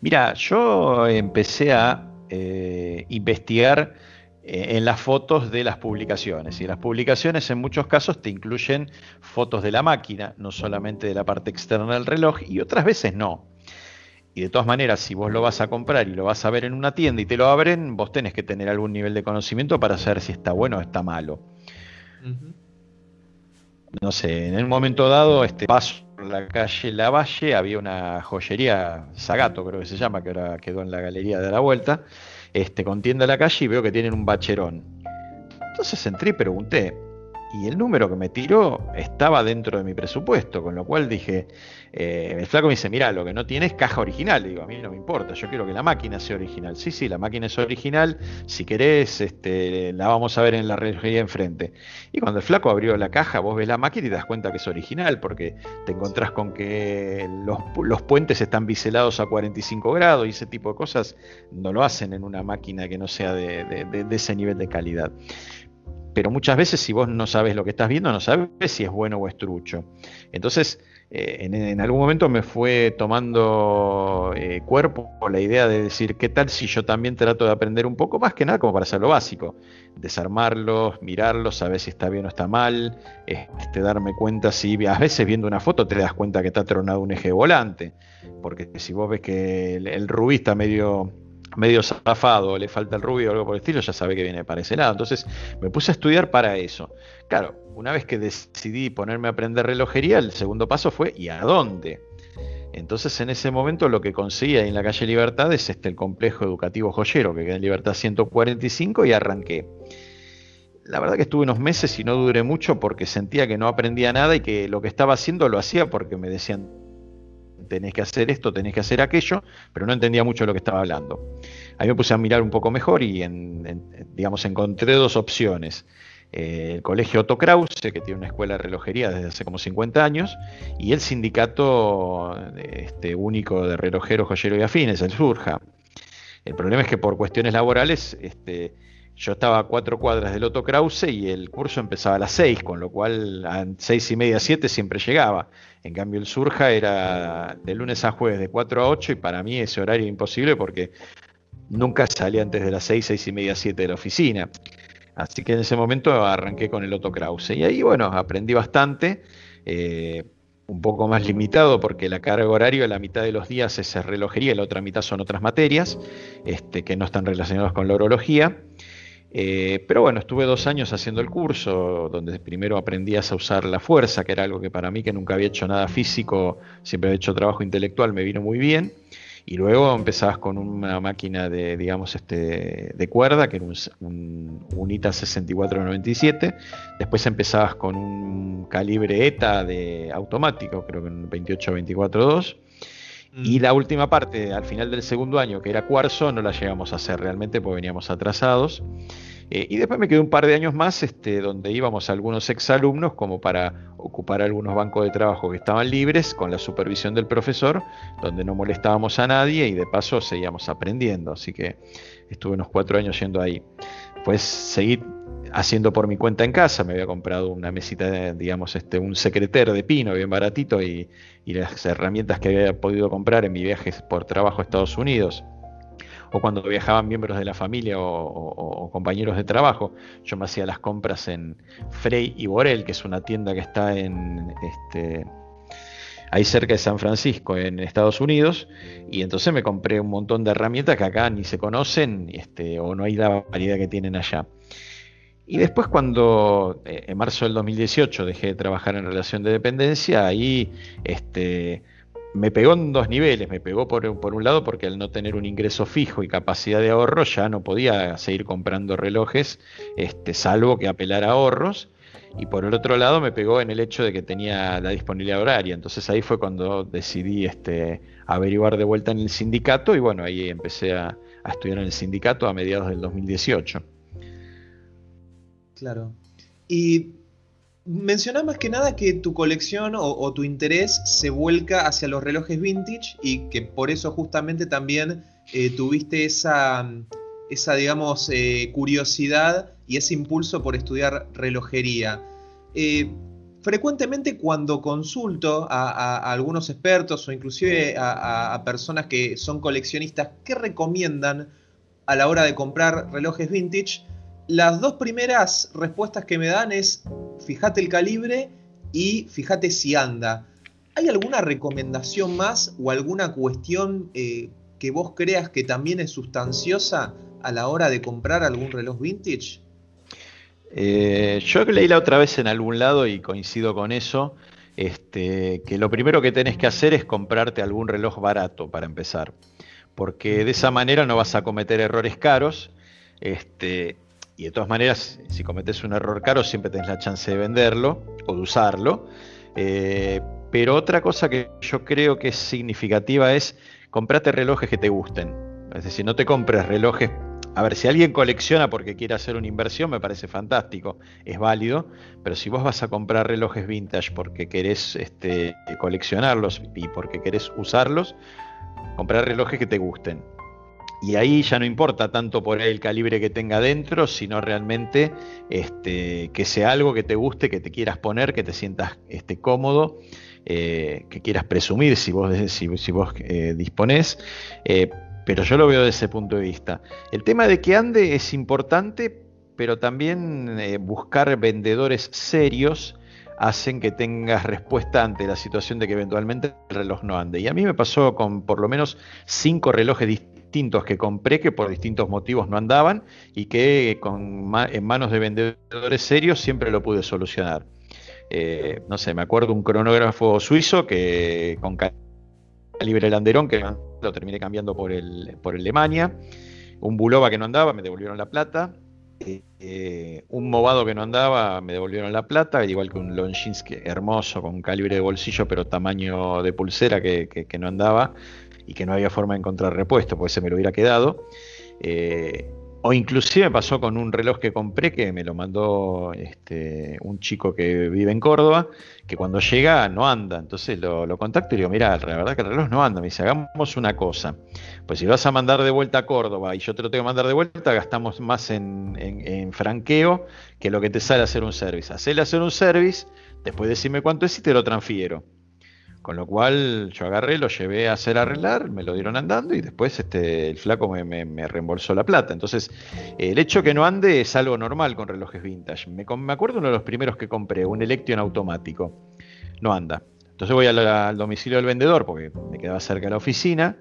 Mira, yo empecé a eh, investigar eh, en las fotos de las publicaciones. Y las publicaciones en muchos casos te incluyen fotos de la máquina, no solamente de la parte externa del reloj, y otras veces no. Y de todas maneras, si vos lo vas a comprar y lo vas a ver en una tienda y te lo abren, vos tenés que tener algún nivel de conocimiento para saber si está bueno o está malo. No sé, en el momento dado, este paso por la calle Lavalle, había una joyería, Zagato creo que se llama, que ahora quedó en la galería de la vuelta, este, con tienda la calle y veo que tienen un bacherón. Entonces entré y pregunté, y el número que me tiró estaba dentro de mi presupuesto, con lo cual dije, eh, el flaco me dice, mira, lo que no tiene es caja original. digo, a mí no me importa, yo quiero que la máquina sea original. Sí, sí, la máquina es original, si querés, este, la vamos a ver en la relojería enfrente. Y cuando el flaco abrió la caja, vos ves la máquina y te das cuenta que es original, porque te encontrás con que los, puentes están biselados a 45 grados y ese tipo de cosas no lo hacen en una máquina que no sea de ese nivel de calidad. Pero muchas veces si vos no sabes lo que estás viendo, no sabes si es bueno o es trucho. Entonces, eh, en, algún momento me fue tomando eh, cuerpo la idea de decir, ¿qué tal si yo también trato de aprender un poco más que nada como para hacer lo básico? Desarmarlos, mirarlos, saber si está bien o está mal, este, darme cuenta si a veces viendo una foto te das cuenta que está tronado un eje volante, porque si vos ves que el, rubí está medio medio zafado, le falta el rubio o algo por el estilo, ya sabe que viene para ese lado. Entonces me puse a estudiar para eso. Claro, una vez que decidí ponerme a aprender relojería, el segundo paso fue ¿y a dónde? Entonces en ese momento lo que conseguí ahí en la calle Libertad es este, el complejo educativo joyero que queda en Libertad 145 y arranqué. La verdad que estuve unos meses y no duré mucho porque sentía que no aprendía nada y que lo que estaba haciendo lo hacía porque me decían tenés que hacer esto, tenés que hacer aquello, pero no entendía mucho lo que estaba hablando. Ahí me puse a mirar un poco mejor y digamos encontré dos opciones. Eh, el colegio Otto Krause, que tiene una escuela de relojería desde hace como 50 años, y el sindicato este, único de relojeros, joyeros y afines, el Surja. El problema es que por cuestiones laborales, este, yo estaba a cuatro cuadras del Otto Krause y el curso empezaba a las seis, con lo cual a seis y media, siete siempre llegaba. En cambio, el Surja era de lunes a jueves de 4 a 8 y para mí ese horario imposible porque nunca salía antes de las seis, seis y media, siete de la oficina. Así que en ese momento arranqué con el Otto Krause. Y ahí, bueno, aprendí bastante. Eh, un poco más limitado porque la carga horaria la mitad de los días es relojería la otra mitad son otras materias este, que no están relacionadas con la orología. Eh, pero bueno, estuve dos años haciendo el curso, donde primero aprendías a usar la fuerza, que era algo que para mí, que nunca había hecho nada físico, siempre había hecho trabajo intelectual, me vino muy bien. Y luego empezabas con una máquina de, digamos, este, de cuerda, que era un, un, ITA 6497. Después empezabas con un calibre ETA de automático, creo que un 28-24-2. Y mm. la última parte, al final del segundo año, que era cuarzo, no la llegamos a hacer realmente porque veníamos atrasados. Eh, y después me quedé un par de años más este, donde íbamos algunos exalumnos como para ocupar algunos bancos de trabajo que estaban libres con la supervisión del profesor, donde no molestábamos a nadie y de paso seguíamos aprendiendo. Así que estuve unos cuatro años yendo ahí. Pues seguí haciendo por mi cuenta en casa, me había comprado una mesita, digamos, este, un secreter de pino bien baratito y, y las herramientas que había podido comprar en mi viaje por trabajo a Estados Unidos o cuando viajaban miembros de la familia o, compañeros de trabajo. Yo me hacía las compras en Frey y Borel, que es una tienda que está en este, ahí cerca de San Francisco, en Estados Unidos, y entonces me compré un montón de herramientas que acá ni se conocen este, o no hay la variedad que tienen allá. Y después cuando eh, en marzo del 2018 dejé de trabajar en relación de dependencia, ahí este, me pegó en dos niveles. Me pegó por, un lado porque al no tener un ingreso fijo y capacidad de ahorro ya no podía seguir comprando relojes, este, salvo que apelar a ahorros. Y por el otro lado me pegó en el hecho de que tenía la disponibilidad horaria. Entonces ahí fue cuando decidí este, averiguar de vuelta en el sindicato y bueno, ahí empecé a, a estudiar en el sindicato a mediados del 2018. Claro. Y Menciona más que nada que tu colección o, tu interés se vuelca hacia los relojes vintage y que por eso justamente también eh, tuviste esa, esa digamos, eh, curiosidad y ese impulso por estudiar relojería. Eh, frecuentemente cuando consulto a, algunos expertos o inclusive a, personas que son coleccionistas, ¿qué recomiendan a la hora de comprar relojes vintage? Las dos primeras respuestas que me dan es fíjate el calibre y fíjate si anda. ¿Hay alguna recomendación más o alguna cuestión eh, que vos creas que también es sustanciosa a la hora de comprar algún reloj vintage? Eh, yo leí la otra vez en algún lado y coincido con eso, este, que lo primero que tenés que hacer es comprarte algún reloj barato para empezar, porque de esa manera no vas a cometer errores caros. Este, y de todas maneras, si cometes un error caro, siempre tenés la chance de venderlo o de usarlo. Eh, pero otra cosa que yo creo que es significativa es comprate relojes que te gusten. Es decir, no te compres relojes. A ver, si alguien colecciona porque quiere hacer una inversión, me parece fantástico, es válido, pero si vos vas a comprar relojes vintage porque querés este, coleccionarlos y porque querés usarlos, comprar relojes que te gusten. Y ahí ya no importa tanto por el calibre que tenga dentro, sino realmente este, que sea algo que te guste, que te quieras poner, que te sientas este, cómodo, eh, que quieras presumir si vos, si, eh, disponés. Eh, pero yo lo veo desde ese punto de vista. El tema de que ande es importante, pero también buscar vendedores serios hacen que tengas respuesta ante la situación de que eventualmente el reloj no ande. Y a mí me pasó con por lo menos cinco relojes distintos que compré que por distintos motivos no andaban y que con, en manos de vendedores serios siempre lo pude solucionar. Eh, no sé, me acuerdo un cronógrafo suizo que con calibre Landerón que lo terminé cambiando por el, por Alemania, un Bulova que no andaba, me devolvieron la plata, eh, un Movado que no andaba, me devolvieron la plata, igual que un Longines hermoso con calibre de bolsillo pero tamaño de pulsera que, que no andaba, y que no había forma de encontrar repuesto, porque se me lo hubiera quedado. Eh, o inclusive pasó con un reloj que compré que me lo mandó este, un chico que vive en Córdoba, que cuando llega no anda. Entonces lo, contacto y digo, mira, la verdad que el reloj no anda. Me dice, hagamos una cosa. Pues si vas a mandar de vuelta a Córdoba y yo te lo tengo que mandar de vuelta, gastamos más en, franqueo que lo que te sale hacer un service. Hacerle hacer un service, después decime cuánto es y te lo transfiero. Con lo cual yo agarré, lo llevé a hacer arreglar, me lo dieron andando y después este, el flaco me, reembolsó la plata. Entonces, el hecho que no ande es algo normal con relojes vintage. Me, acuerdo uno de los primeros que compré, un Electron automático. No anda. Entonces voy al, domicilio del vendedor porque me quedaba cerca de la oficina.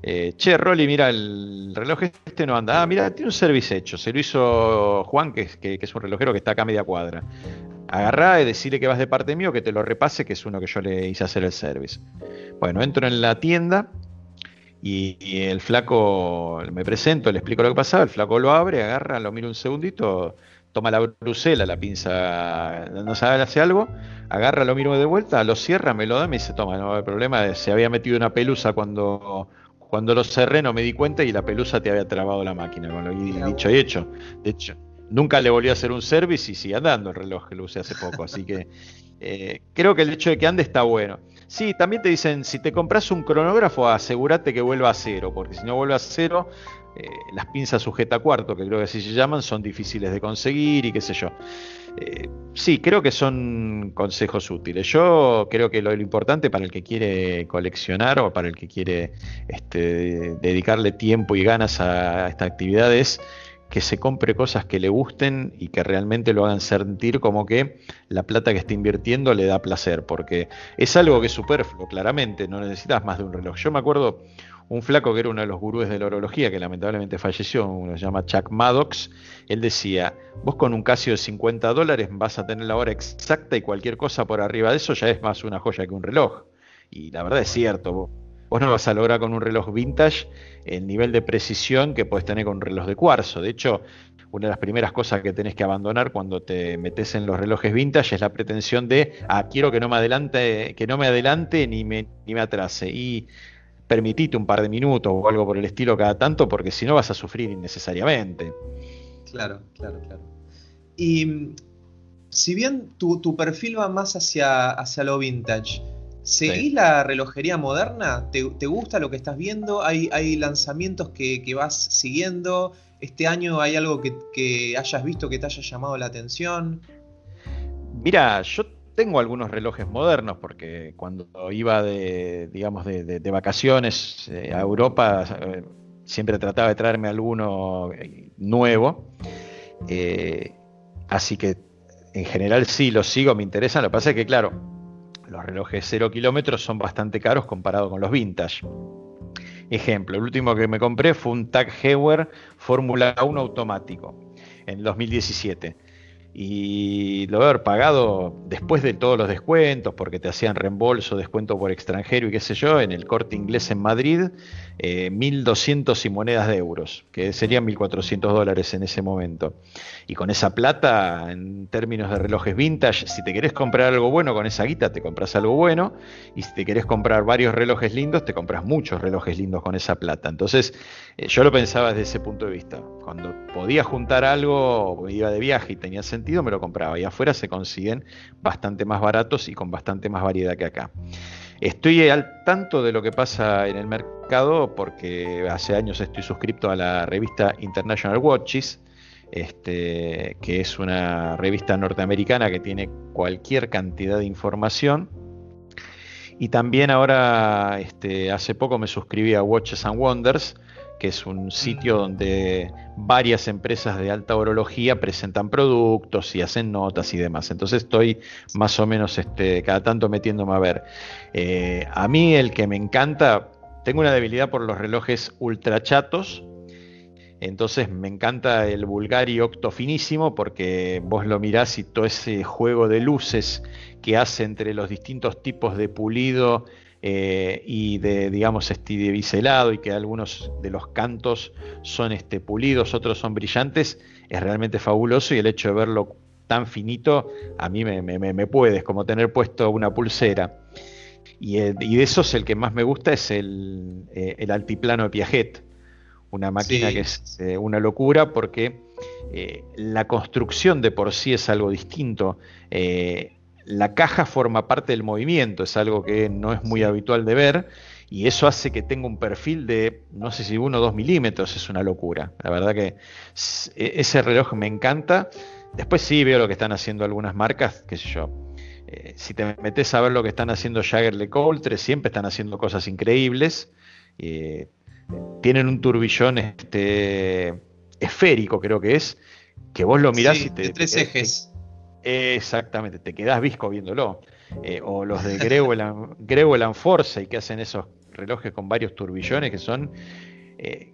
Eh, che, Rolly, mira, el reloj este no anda. Ah, mira, tiene un service hecho. Se lo hizo Juan, que, que, es un relojero que está acá a media cuadra agarrá y decirle que vas de parte mío, que te lo repase, que es uno que yo le hice hacer el service. Bueno, entro en la tienda y, el flaco, me presento, le explico lo que pasaba, el flaco lo abre, agarra, lo mira un segundito, toma la brusela, la pinza, no sabe, hace algo, agarra, lo miro de vuelta, lo cierra, me lo da, me dice, toma, no hay problema, se había metido una pelusa cuando... Cuando lo cerré no me di cuenta y la pelusa te había trabado la máquina, con lo dicho y hecho. De hecho, Nunca le volví a hacer un service y sigue andando el reloj que lo usé hace poco. Así que eh, creo que el hecho de que ande está bueno. Sí, también te dicen, si te compras un cronógrafo, asegúrate que vuelva a cero, porque si no vuelve a cero, eh, las pinzas sujeta cuarto, que creo que así se llaman, son difíciles de conseguir y qué sé yo. Eh, sí, creo que son consejos útiles. Yo creo que lo, importante para el que quiere coleccionar o para el que quiere este, dedicarle tiempo y ganas a esta actividad es que se compre cosas que le gusten y que realmente lo hagan sentir como que la plata que está invirtiendo le da placer, porque es algo que es superfluo, claramente, no necesitas más de un reloj. Yo me acuerdo un flaco que era uno de los gurúes de la orología, que lamentablemente falleció, uno se llama Chuck Maddox, él decía, vos con un Casio de 50 dólares vas a tener la hora exacta y cualquier cosa por arriba de eso ya es más una joya que un reloj. Y la verdad es cierto, vos no vas a lograr con un reloj vintage el nivel de precisión que puedes tener con un reloj de cuarzo. De hecho, una de las primeras cosas que tenés que abandonar cuando te metes en los relojes vintage es la pretensión de, ah, quiero que no me adelante, que no me adelante ni me, ni me atrase. Y permitite un par de minutos o algo por el estilo cada tanto, porque si no vas a sufrir innecesariamente. Claro, claro, claro. Y si bien tu, tu perfil va más hacia, hacia lo vintage, ¿Seguís la relojería moderna? ¿Te, gusta lo que estás viendo? ¿Hay, hay lanzamientos que, vas siguiendo? ¿Este año hay algo que, hayas visto que te haya llamado la atención? Mira, yo tengo algunos relojes modernos porque cuando iba de, digamos, de, vacaciones eh, a Europa eh, siempre trataba de traerme alguno eh, nuevo. así que en general sí los sigo, me interesan. Lo que pasa es que, claro, los relojes 0 kilómetros son bastante caros comparado con los vintage. Ejemplo, el último que me compré fue un Tag Heuer Fórmula 1 automático en 2017 y lo haber pagado después de todos los descuentos, porque te hacían reembolso, descuento por extranjero y qué sé yo, en el corte inglés en Madrid, 1.200 eh, y monedas de euros, que serían 1.400 dólares en ese momento. Y con esa plata, en términos de relojes vintage, si te querés comprar algo bueno con esa guita, te compras algo bueno, y si te querés comprar varios relojes lindos, te compras muchos relojes lindos con esa plata. Entonces, eh, yo lo pensaba desde ese punto de vista. Cuando podía juntar algo, iba de viaje y tenía sentido, me lo compraba. Y afuera se consiguen bastante más baratos y con bastante más variedad que acá. Estoy al tanto de lo que pasa en el mercado porque hace años estoy suscrito a la revista International Watches, este, que es una revista norteamericana que tiene cualquier cantidad de información. Y también ahora, este, hace poco me suscribí a Watches and Wonders, que es un sitio donde varias empresas de alta orología presentan productos y hacen notas y demás. Entonces estoy más o menos este, cada tanto metiéndome a ver. Eh, a mí el que me encanta, tengo una debilidad por los relojes ultra chatos. Entonces me encanta el Bulgari Octo finísimo porque vos lo mirás y todo ese juego de luces que hace entre los distintos tipos de pulido eh, y de, digamos, este, de biselado y que algunos de los cantos son este, pulidos, otros son brillantes, es realmente fabuloso y el hecho de verlo tan finito a mí me, me, puede, es como tener puesto una pulsera. Y, eh, de esos el que más me gusta es el, eh, el altiplano de Piaget, una máquina que es una locura porque la construcción de por sí es algo distinto la caja forma parte del movimiento, es algo que no es muy habitual de ver, y eso hace que tenga un perfil de, no sé si uno o dos milímetros, es una locura. La verdad que e, ese reloj me encanta. Después sí veo lo que están haciendo algunas marcas, qué sé yo. Eh, si te metes a ver lo que están haciendo Jagger LeCoultre, siempre están haciendo cosas increíbles. Eh, tienen un turbillón este, esférico, creo que es, que vos lo mirás y te... De tres ejes. Exactamente, te quedás visco viéndolo. Eh, o los de Greuel and Force que hacen esos relojes con varios turbillones que son, eh,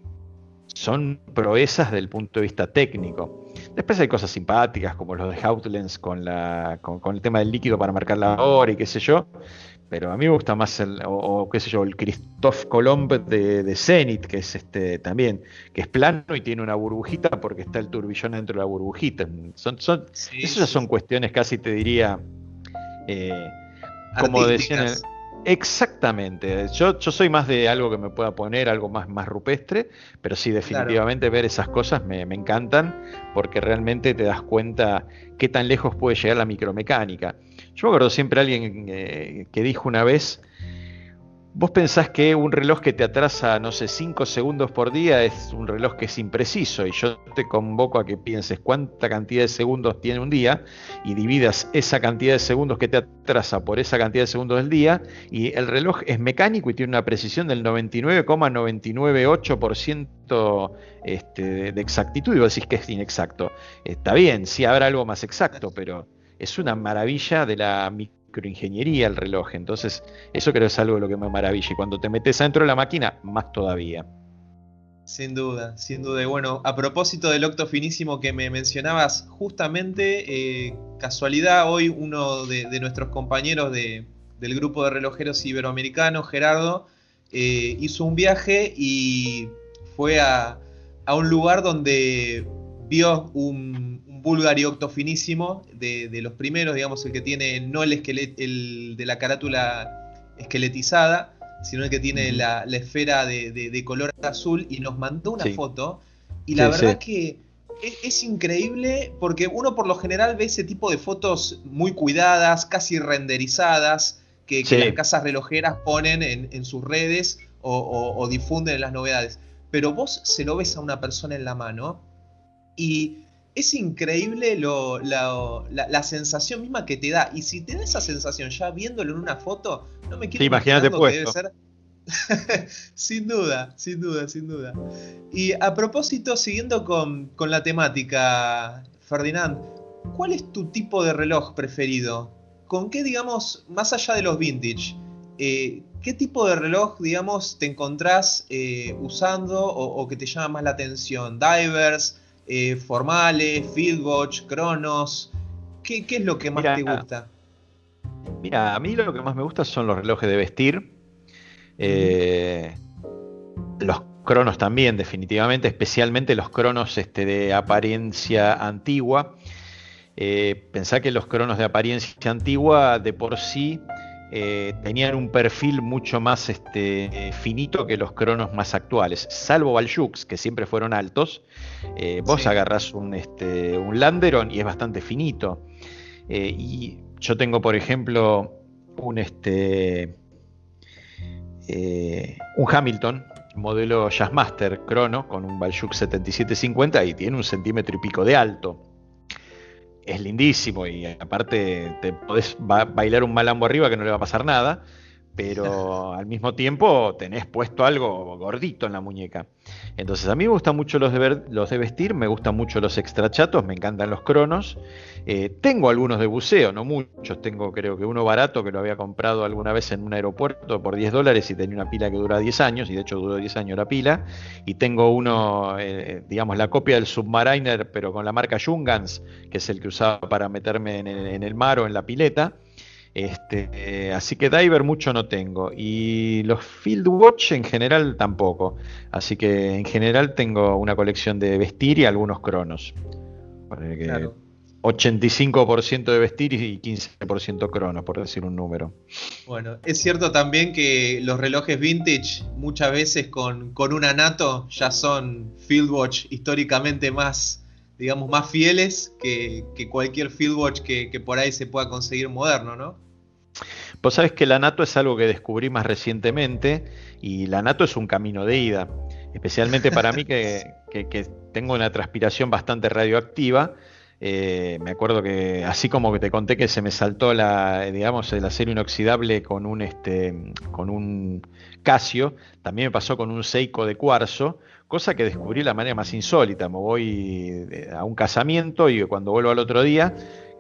son proezas del punto de vista técnico. Después hay cosas simpáticas como los de Houtlens con, la, con el tema del líquido para marcar la hora y qué sé yo, pero a mí me gusta más el, o, qué sé yo, el Christophe Colomb de, de, Zenith, que es este también, que es plano y tiene una burbujita porque está el turbillón dentro de la burbujita. Son, son, esas son cuestiones casi te diría, eh, como decían, exactamente. Yo, yo soy más de algo que me pueda poner, algo más, más rupestre, pero sí, definitivamente ver esas cosas me, me encantan porque realmente te das cuenta qué tan lejos puede llegar la micromecánica. Yo me acuerdo siempre alguien eh, que dijo una vez, vos pensás que un reloj que te atrasa, no sé, 5 segundos por día es un reloj que es impreciso y yo te convoco a que pienses cuánta cantidad de segundos tiene un día y dividas esa cantidad de segundos que te atrasa por esa cantidad de segundos del día y el reloj es mecánico y tiene una precisión del 99,998% este, de exactitud y vos decís que es inexacto. Está bien, sí habrá algo más exacto, pero es una maravilla de la microingeniería el reloj. Entonces, eso creo es algo de lo que me maravilla. Y cuando te metes dentro de la máquina, más todavía. Sin duda, sin duda. Y bueno, a propósito del octo finísimo que me mencionabas, justamente, eh, casualidad, hoy uno de, nuestros compañeros del grupo de relojeros iberoamericanos, Gerardo, eh, hizo un viaje y fue a, a un lugar donde vio un, Bulgari octo finísimo, de, los primeros, digamos, el que tiene no el, el de la carátula esqueletizada, sino el que tiene la, esfera de, color azul, y nos mandó una foto. Y la verdad que es, increíble porque uno por lo general ve ese tipo de fotos muy cuidadas, casi renderizadas, que, las casas relojeras ponen en, sus redes o difunden en las novedades. Pero vos se lo ves a una persona en la mano y es increíble la, sensación misma que te da. Y si te da esa sensación ya viéndolo en una foto, no me quiero imaginar que debe ser. sin duda, sin duda, sin duda. Y a propósito, siguiendo con, la temática, Ferdinand, ¿cuál es tu tipo de reloj preferido? ¿Con qué, digamos, más allá de los vintage, eh, qué tipo de reloj, digamos, te encontrás eh, usando o, o, que te llama más la atención? ¿Divers? Eh, formales, Fieldwatch, Cronos? ¿Qué, es lo que más te gusta? Mira, a mí lo que más me gusta son los relojes de vestir. Eh, los cronos también, definitivamente, especialmente los cronos este, de apariencia antigua. Eh, pensá que los cronos de apariencia antigua de por sí eh, tenían un perfil mucho más este, finito que los cronos más actuales, salvo Baljux, que siempre fueron altos. Eh, vos agarrás un, este, un Landeron y es bastante finito. Eh, y yo tengo, por ejemplo, un, este, eh, un Hamilton, modelo Jazzmaster Chrono, con un Baljuk 7750 y tiene un centímetro y pico de alto. Es lindísimo y aparte te podés bailar un malambo arriba que no le va a pasar nada pero al mismo tiempo tenés puesto algo gordito en la muñeca. Entonces a mí me gustan mucho los de, los de vestir, me gustan mucho los extra chatos, me encantan los cronos. Eh, tengo algunos de buceo, no muchos, tengo creo que uno barato que lo había comprado alguna vez en un aeropuerto por 10 dólares y tenía una pila que dura 10 años, y de hecho duró 10 años la pila. Y tengo uno, eh, digamos, la copia del Submariner, pero con la marca Jungans, que es el que usaba para meterme en el mar o en la pileta. Este, así que diver mucho no tengo. Y los field watch en general tampoco. Así que en general tengo una colección de vestir y algunos cronos. 85% de vestir y 15% cronos, por decir un número. Bueno, es cierto también que los relojes vintage muchas veces con, con una NATO ya son field watch históricamente más digamos, más fieles que, cualquier fieldwatch que, que por ahí se pueda conseguir moderno, ¿no? Vos sabés que la NATO es algo que descubrí más recientemente y la NATO es un camino de ida, especialmente para mí que, tengo una transpiración bastante radioactiva. Eh, me acuerdo que así como que te conté que se me saltó la, digamos, el acero inoxidable con un, este, con un Casio, también me pasó con un Seiko de cuarzo, cosa que descubrí de la manera más insólita. Me voy eh, a un casamiento y cuando vuelvo al otro día,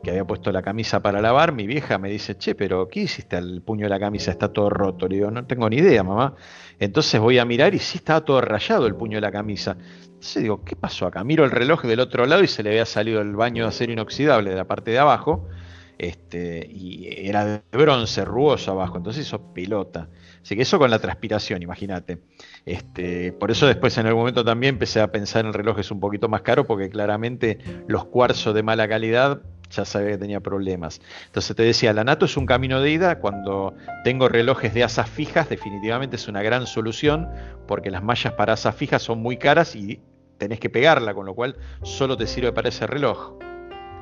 que había puesto la camisa para lavar, mi vieja me dice, che, pero ¿qué hiciste? El puño de la camisa está todo roto. Le digo, no tengo ni idea, mamá. Entonces voy a mirar y sí estaba todo rayado el puño de la camisa. Entonces digo, ¿qué pasó acá? Miro el reloj del otro lado y se le había salido el baño de acero inoxidable de la parte de abajo. Este, y era de bronce, rugoso abajo, entonces hizo pelota. Así que eso con la transpiración, imagínate. Este, por eso después en algún momento también empecé a pensar en relojes un poquito más caros, porque claramente los cuarzos de mala calidad ya sabía que tenía problemas. Entonces te decía, la NATO es un camino de ida. Cuando tengo relojes de asas fijas, definitivamente es una gran solución, porque las mallas para asas fijas son muy caras y tenés que pegarla, con lo cual solo te sirve para ese reloj.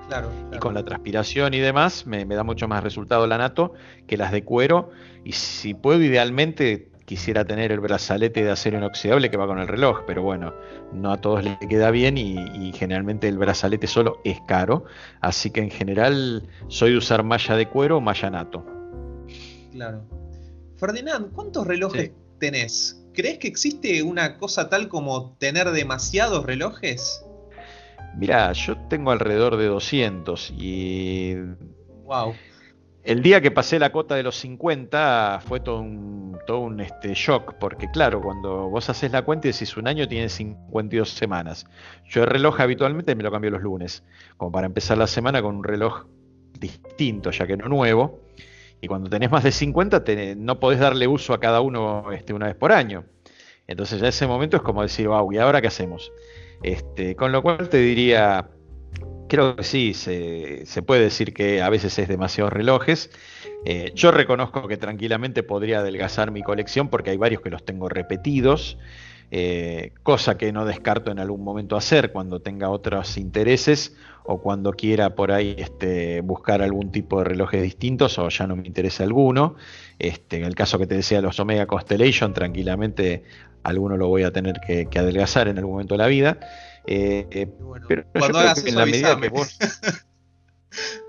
Claro, Y con la transpiración y demás me, me, da mucho más resultado la NATO que las de cuero. Y si puedo, idealmente quisiera tener el brazalete de acero inoxidable que va con el reloj, pero bueno, no a todos les queda bien y, generalmente el brazalete solo es caro, así que en general soy de usar malla de cuero o malla nato. Claro. Ferdinand, ¿cuántos relojes tenés? ¿Crees que existe una cosa tal como tener demasiados relojes? Mirá, yo tengo alrededor de 200 y... Wow el día que pasé la cota de los 50 fue todo un, todo un este, shock, porque claro, cuando vos haces la cuenta y decís un año tiene 52 semanas. Yo el reloj habitualmente me lo cambio los lunes, como para empezar la semana con un reloj distinto, ya que no nuevo. Y cuando tenés más de 50 no podés darle uso a cada uno este, una vez por año. Entonces ya ese momento es como decir, wow, ¿y ahora qué hacemos? Este, con lo cual te diría, Creo que sí, se, puede decir que a veces es demasiados relojes. Eh, yo reconozco que tranquilamente podría adelgazar mi colección porque hay varios que los tengo repetidos, eh, cosa que no descarto en algún momento hacer cuando tenga otros intereses o cuando quiera por ahí este, buscar algún tipo de relojes distintos o ya no me interesa alguno. Este, en el caso que te decía los Omega Constellation, tranquilamente alguno lo voy a tener que adelgazar en algún momento de la vida. Eh, eh, pero cuando hagas en la medida que vos.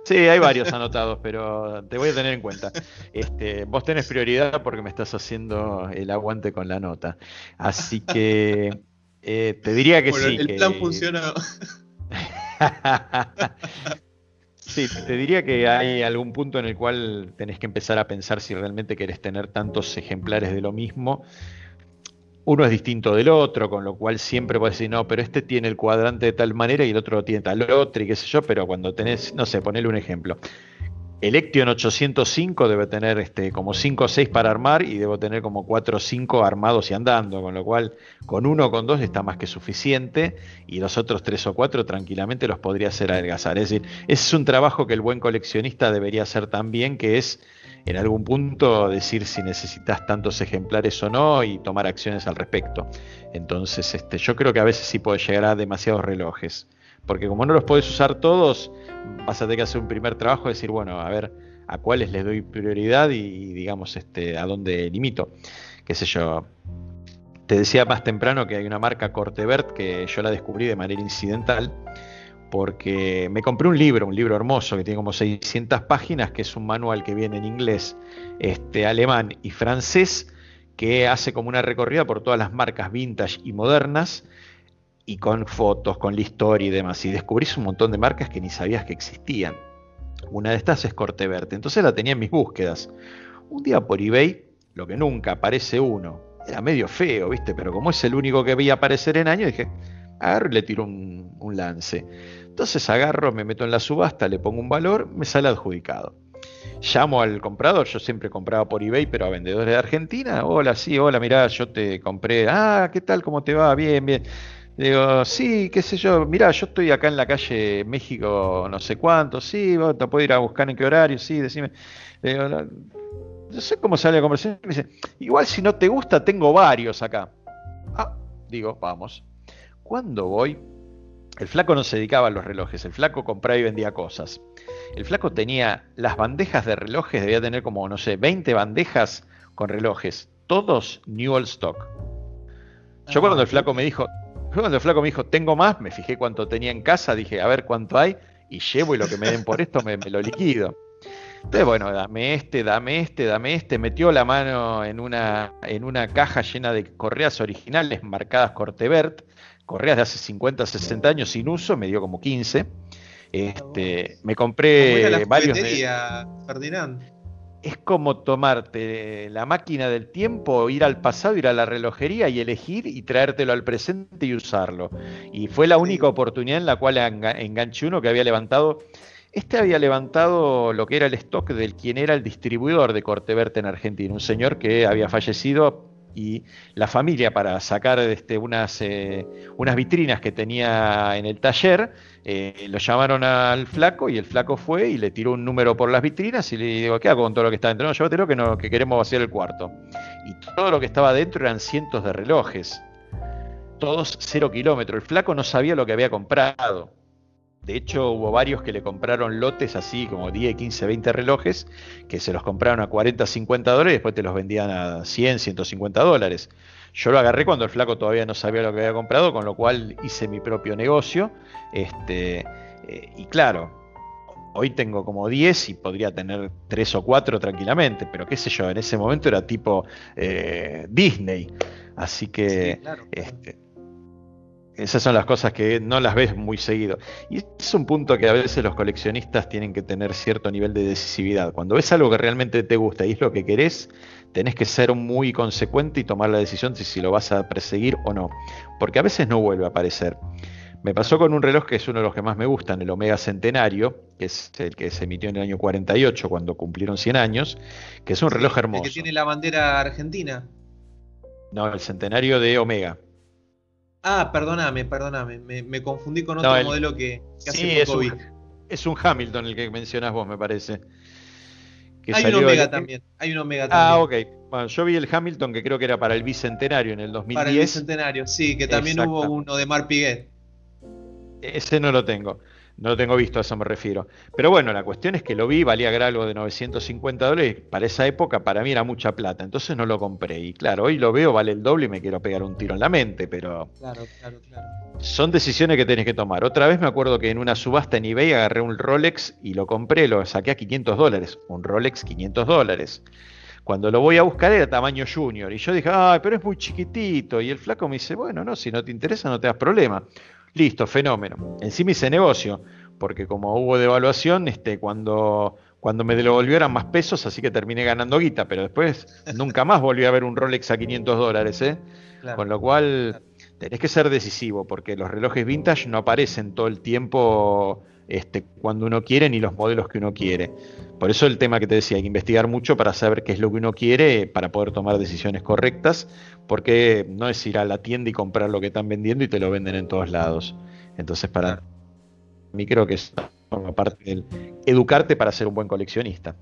Sí, hay varios anotados, pero te voy a tener en cuenta. Este, vos tenés prioridad porque me estás haciendo el aguante con la nota. Así que eh, te diría que sí. El plan funcionó. sí, te diría que hay algún punto en el cual tenés que empezar a pensar si realmente querés tener tantos ejemplares de lo mismo uno es distinto del otro, con lo cual siempre puedes decir, no, pero este tiene el cuadrante de tal manera y el otro lo tiene tal otro y qué sé yo, pero cuando tenés, no sé, ponele un ejemplo. El Ection 805 debe tener este, como 5 o 6 para armar y debo tener como 4 o 5 armados y andando, con lo cual con uno o con dos está más que suficiente y los otros 3 o 4 tranquilamente los podría hacer adelgazar. Es decir, ese es un trabajo que el buen coleccionista debería hacer también, que es en algún punto decir si necesitas tantos ejemplares o no y tomar acciones al respecto. Entonces, este, yo creo que a veces sí puede llegar a demasiados relojes, porque como no los puedes usar todos, vas a tener que hacer un primer trabajo, decir, bueno, a ver, a cuáles les doy prioridad y, digamos, este, a dónde limito. Qué sé yo. Te decía más temprano que hay una marca Cortevert que yo la descubrí de manera incidental porque me compré un libro, un libro hermoso que tiene como 600 páginas, que es un manual que viene en inglés, este, alemán y francés, que hace como una recorrida por todas las marcas vintage y modernas, y con fotos, con la historia y demás. Y descubrís un montón de marcas que ni sabías que existían. Una de estas es Corteverte. Entonces la tenía en mis búsquedas. Un día por eBay, lo que nunca aparece uno. Era medio feo, ¿viste? Pero como es el único que veía aparecer en año, dije, agarro y le tiro un, un lance. Entonces agarro, me meto en la subasta, le pongo un valor, me sale adjudicado. Llamo al comprador, yo siempre compraba por eBay, pero a vendedores de Argentina. Hola, sí, hola, mirá, yo te compré. Ah, ¿qué tal? ¿Cómo te va? Bien, bien. Digo, sí, qué sé yo, mirá, yo estoy acá en la calle México no sé cuánto, sí, vos te puedo ir a buscar en qué horario, sí, decime. Digo, no, sé cómo sale la conversación. Me dice, igual si no te gusta, tengo varios acá. Ah, digo, vamos. ¿Cuándo voy? El flaco no se dedicaba a los relojes, el flaco compraba y vendía cosas. El flaco tenía las bandejas de relojes, debía tener como, no sé, 20 bandejas con relojes, todos New Old Stock. Yo cuando el ah, flaco me dijo, cuando el flaco me dijo, tengo más, me fijé cuánto tenía en casa, dije, a ver cuánto hay, y llevo y lo que me den por esto me, lo liquido. Entonces, bueno, dame este, dame este, dame este. Metió la mano en una, en una caja llena de correas originales marcadas Cortevert correas de hace 50, 60 años sin uso, me dio como 15. Este, me compré varios. Ferdinand? Es como tomarte la máquina del tiempo, ir al pasado, ir a la relojería y elegir y traértelo al presente y usarlo. Y fue la única oportunidad en la cual enganché uno que había levantado. Este había levantado lo que era el stock del quien era el distribuidor de Corteverte en Argentina, un señor que había fallecido y la familia para sacar este, unas, eh, unas vitrinas que tenía en el taller, eh, lo llamaron al flaco y el flaco fue y le tiró un número por las vitrinas y le digo, ¿qué hago con todo lo que está dentro? No, llévatelo que, no, que queremos vaciar el cuarto. Y todo lo que estaba dentro eran cientos de relojes, todos cero kilómetros. El flaco no sabía lo que había comprado. De hecho, hubo varios que le compraron lotes así como 10, 15, 20 relojes, que se los compraron a 40, 50 dólares y después te los vendían a 100, 150 dólares. Yo lo agarré cuando el flaco todavía no sabía lo que había comprado, con lo cual hice mi propio negocio. Este, eh, y claro, hoy tengo como 10 y podría tener 3 o 4 tranquilamente, pero qué sé yo, en ese momento era tipo eh, Disney. Así que este, esas son las cosas que no las ves muy seguido. Y es un punto que a veces los coleccionistas tienen que tener cierto nivel de decisividad. Cuando ves algo que realmente te gusta y es lo que querés, tenés que ser muy consecuente y tomar la decisión de si lo vas a perseguir o no. Porque a veces no vuelve a aparecer. Me pasó con un reloj que es uno de los que más me gustan, el Omega Centenario, que es el que se emitió en el año 48, cuando cumplieron 100 años, que es un reloj hermoso. ¿El que tiene la bandera argentina? No, el Centenario de Omega. Ah, perdóname, perdóname, me, confundí con otro modelo que, hace poco es un, es un Hamilton el que mencionas vos, me parece. hay un Omega también, hay un Omega ah, también. Ah, ok. Bueno, yo vi el Hamilton que creo que era para el Bicentenario en el 2010. Para el Bicentenario, sí, que también hubo uno de Mar Piguet. Ese no lo tengo. No lo tengo visto, a eso me refiero. Pero bueno, la cuestión es que lo vi, valía algo de 950 dólares. Para esa época, para mí era mucha plata. Entonces no lo compré. Y claro, hoy lo veo, vale el doble y me quiero pegar un tiro en la mente. Pero. Claro, claro, claro. Son decisiones que tenés que tomar. Otra vez me acuerdo que en una subasta en eBay agarré un Rolex y lo compré, lo saqué a 500 dólares. Un Rolex 500 dólares. Cuando lo voy a buscar era tamaño junior. Y yo dije, ay, pero es muy chiquitito. Y el flaco me dice, bueno, no, si no te interesa, no te das problema. Listo, fenómeno. Encima hice negocio, porque como hubo devaluación, este, cuando, cuando me devolvieron más pesos, así que terminé ganando guita, pero después nunca más volví a ver un Rolex a 500 dólares, ¿eh? Con lo cual tenés que ser decisivo, porque los relojes vintage no aparecen todo el tiempo este, cuando uno quiere ni los modelos que uno quiere. Por eso el tema que te decía, hay que investigar mucho para saber qué es lo que uno quiere, para poder tomar decisiones correctas, porque no es ir a la tienda y comprar lo que están vendiendo y te lo venden en todos lados. Entonces, para mí creo que es forma parte del educarte para ser un buen coleccionista.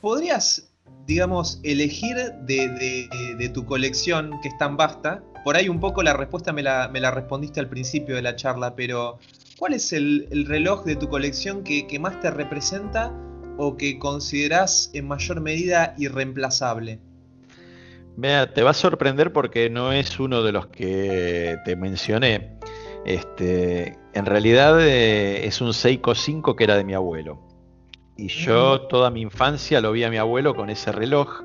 ¿Podrías, digamos, elegir de, tu colección, que es tan vasta? Por ahí un poco la respuesta me la, me la respondiste al principio de la charla, pero ¿Cuál es el, reloj de tu colección que, más te representa o que considerás en mayor medida irreemplazable? Mira, te va a sorprender porque no es uno de los que te mencioné. Este, en realidad eh, es un Seiko 5 que era de mi abuelo. Y yo mm. toda mi infancia lo vi a mi abuelo con ese reloj,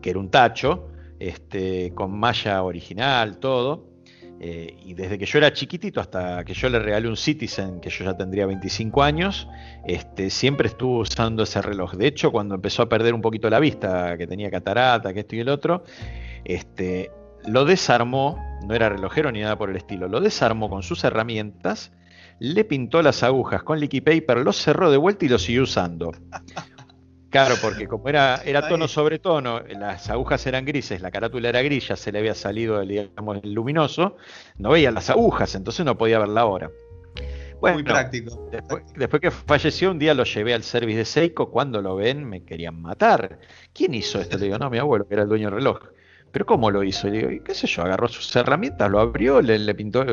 que era un tacho, este, con malla original, todo. Eh, y desde que yo era chiquitito hasta que yo le regalé un Citizen, que yo ya tendría 25 años, este, siempre estuvo usando ese reloj. De hecho, cuando empezó a perder un poquito la vista, que tenía catarata, que esto y el otro, este, lo desarmó, no era relojero ni nada por el estilo, lo desarmó con sus herramientas, le pintó las agujas con liquid paper, lo cerró de vuelta y lo siguió usando. Claro, porque como era, era tono sobre tono, las agujas eran grises, la carátula era gris, ya se le había salido digamos, el luminoso, no veía las agujas, entonces no podía ver la hora. Muy práctico. Después, que falleció, un día lo llevé al service de Seiko. Cuando lo ven, me querían matar. ¿Quién hizo esto? Le digo, no, mi abuelo, que era el dueño del reloj. ¿Pero cómo lo hizo? Le digo, qué sé yo, agarró sus herramientas, lo abrió, le, le pintó.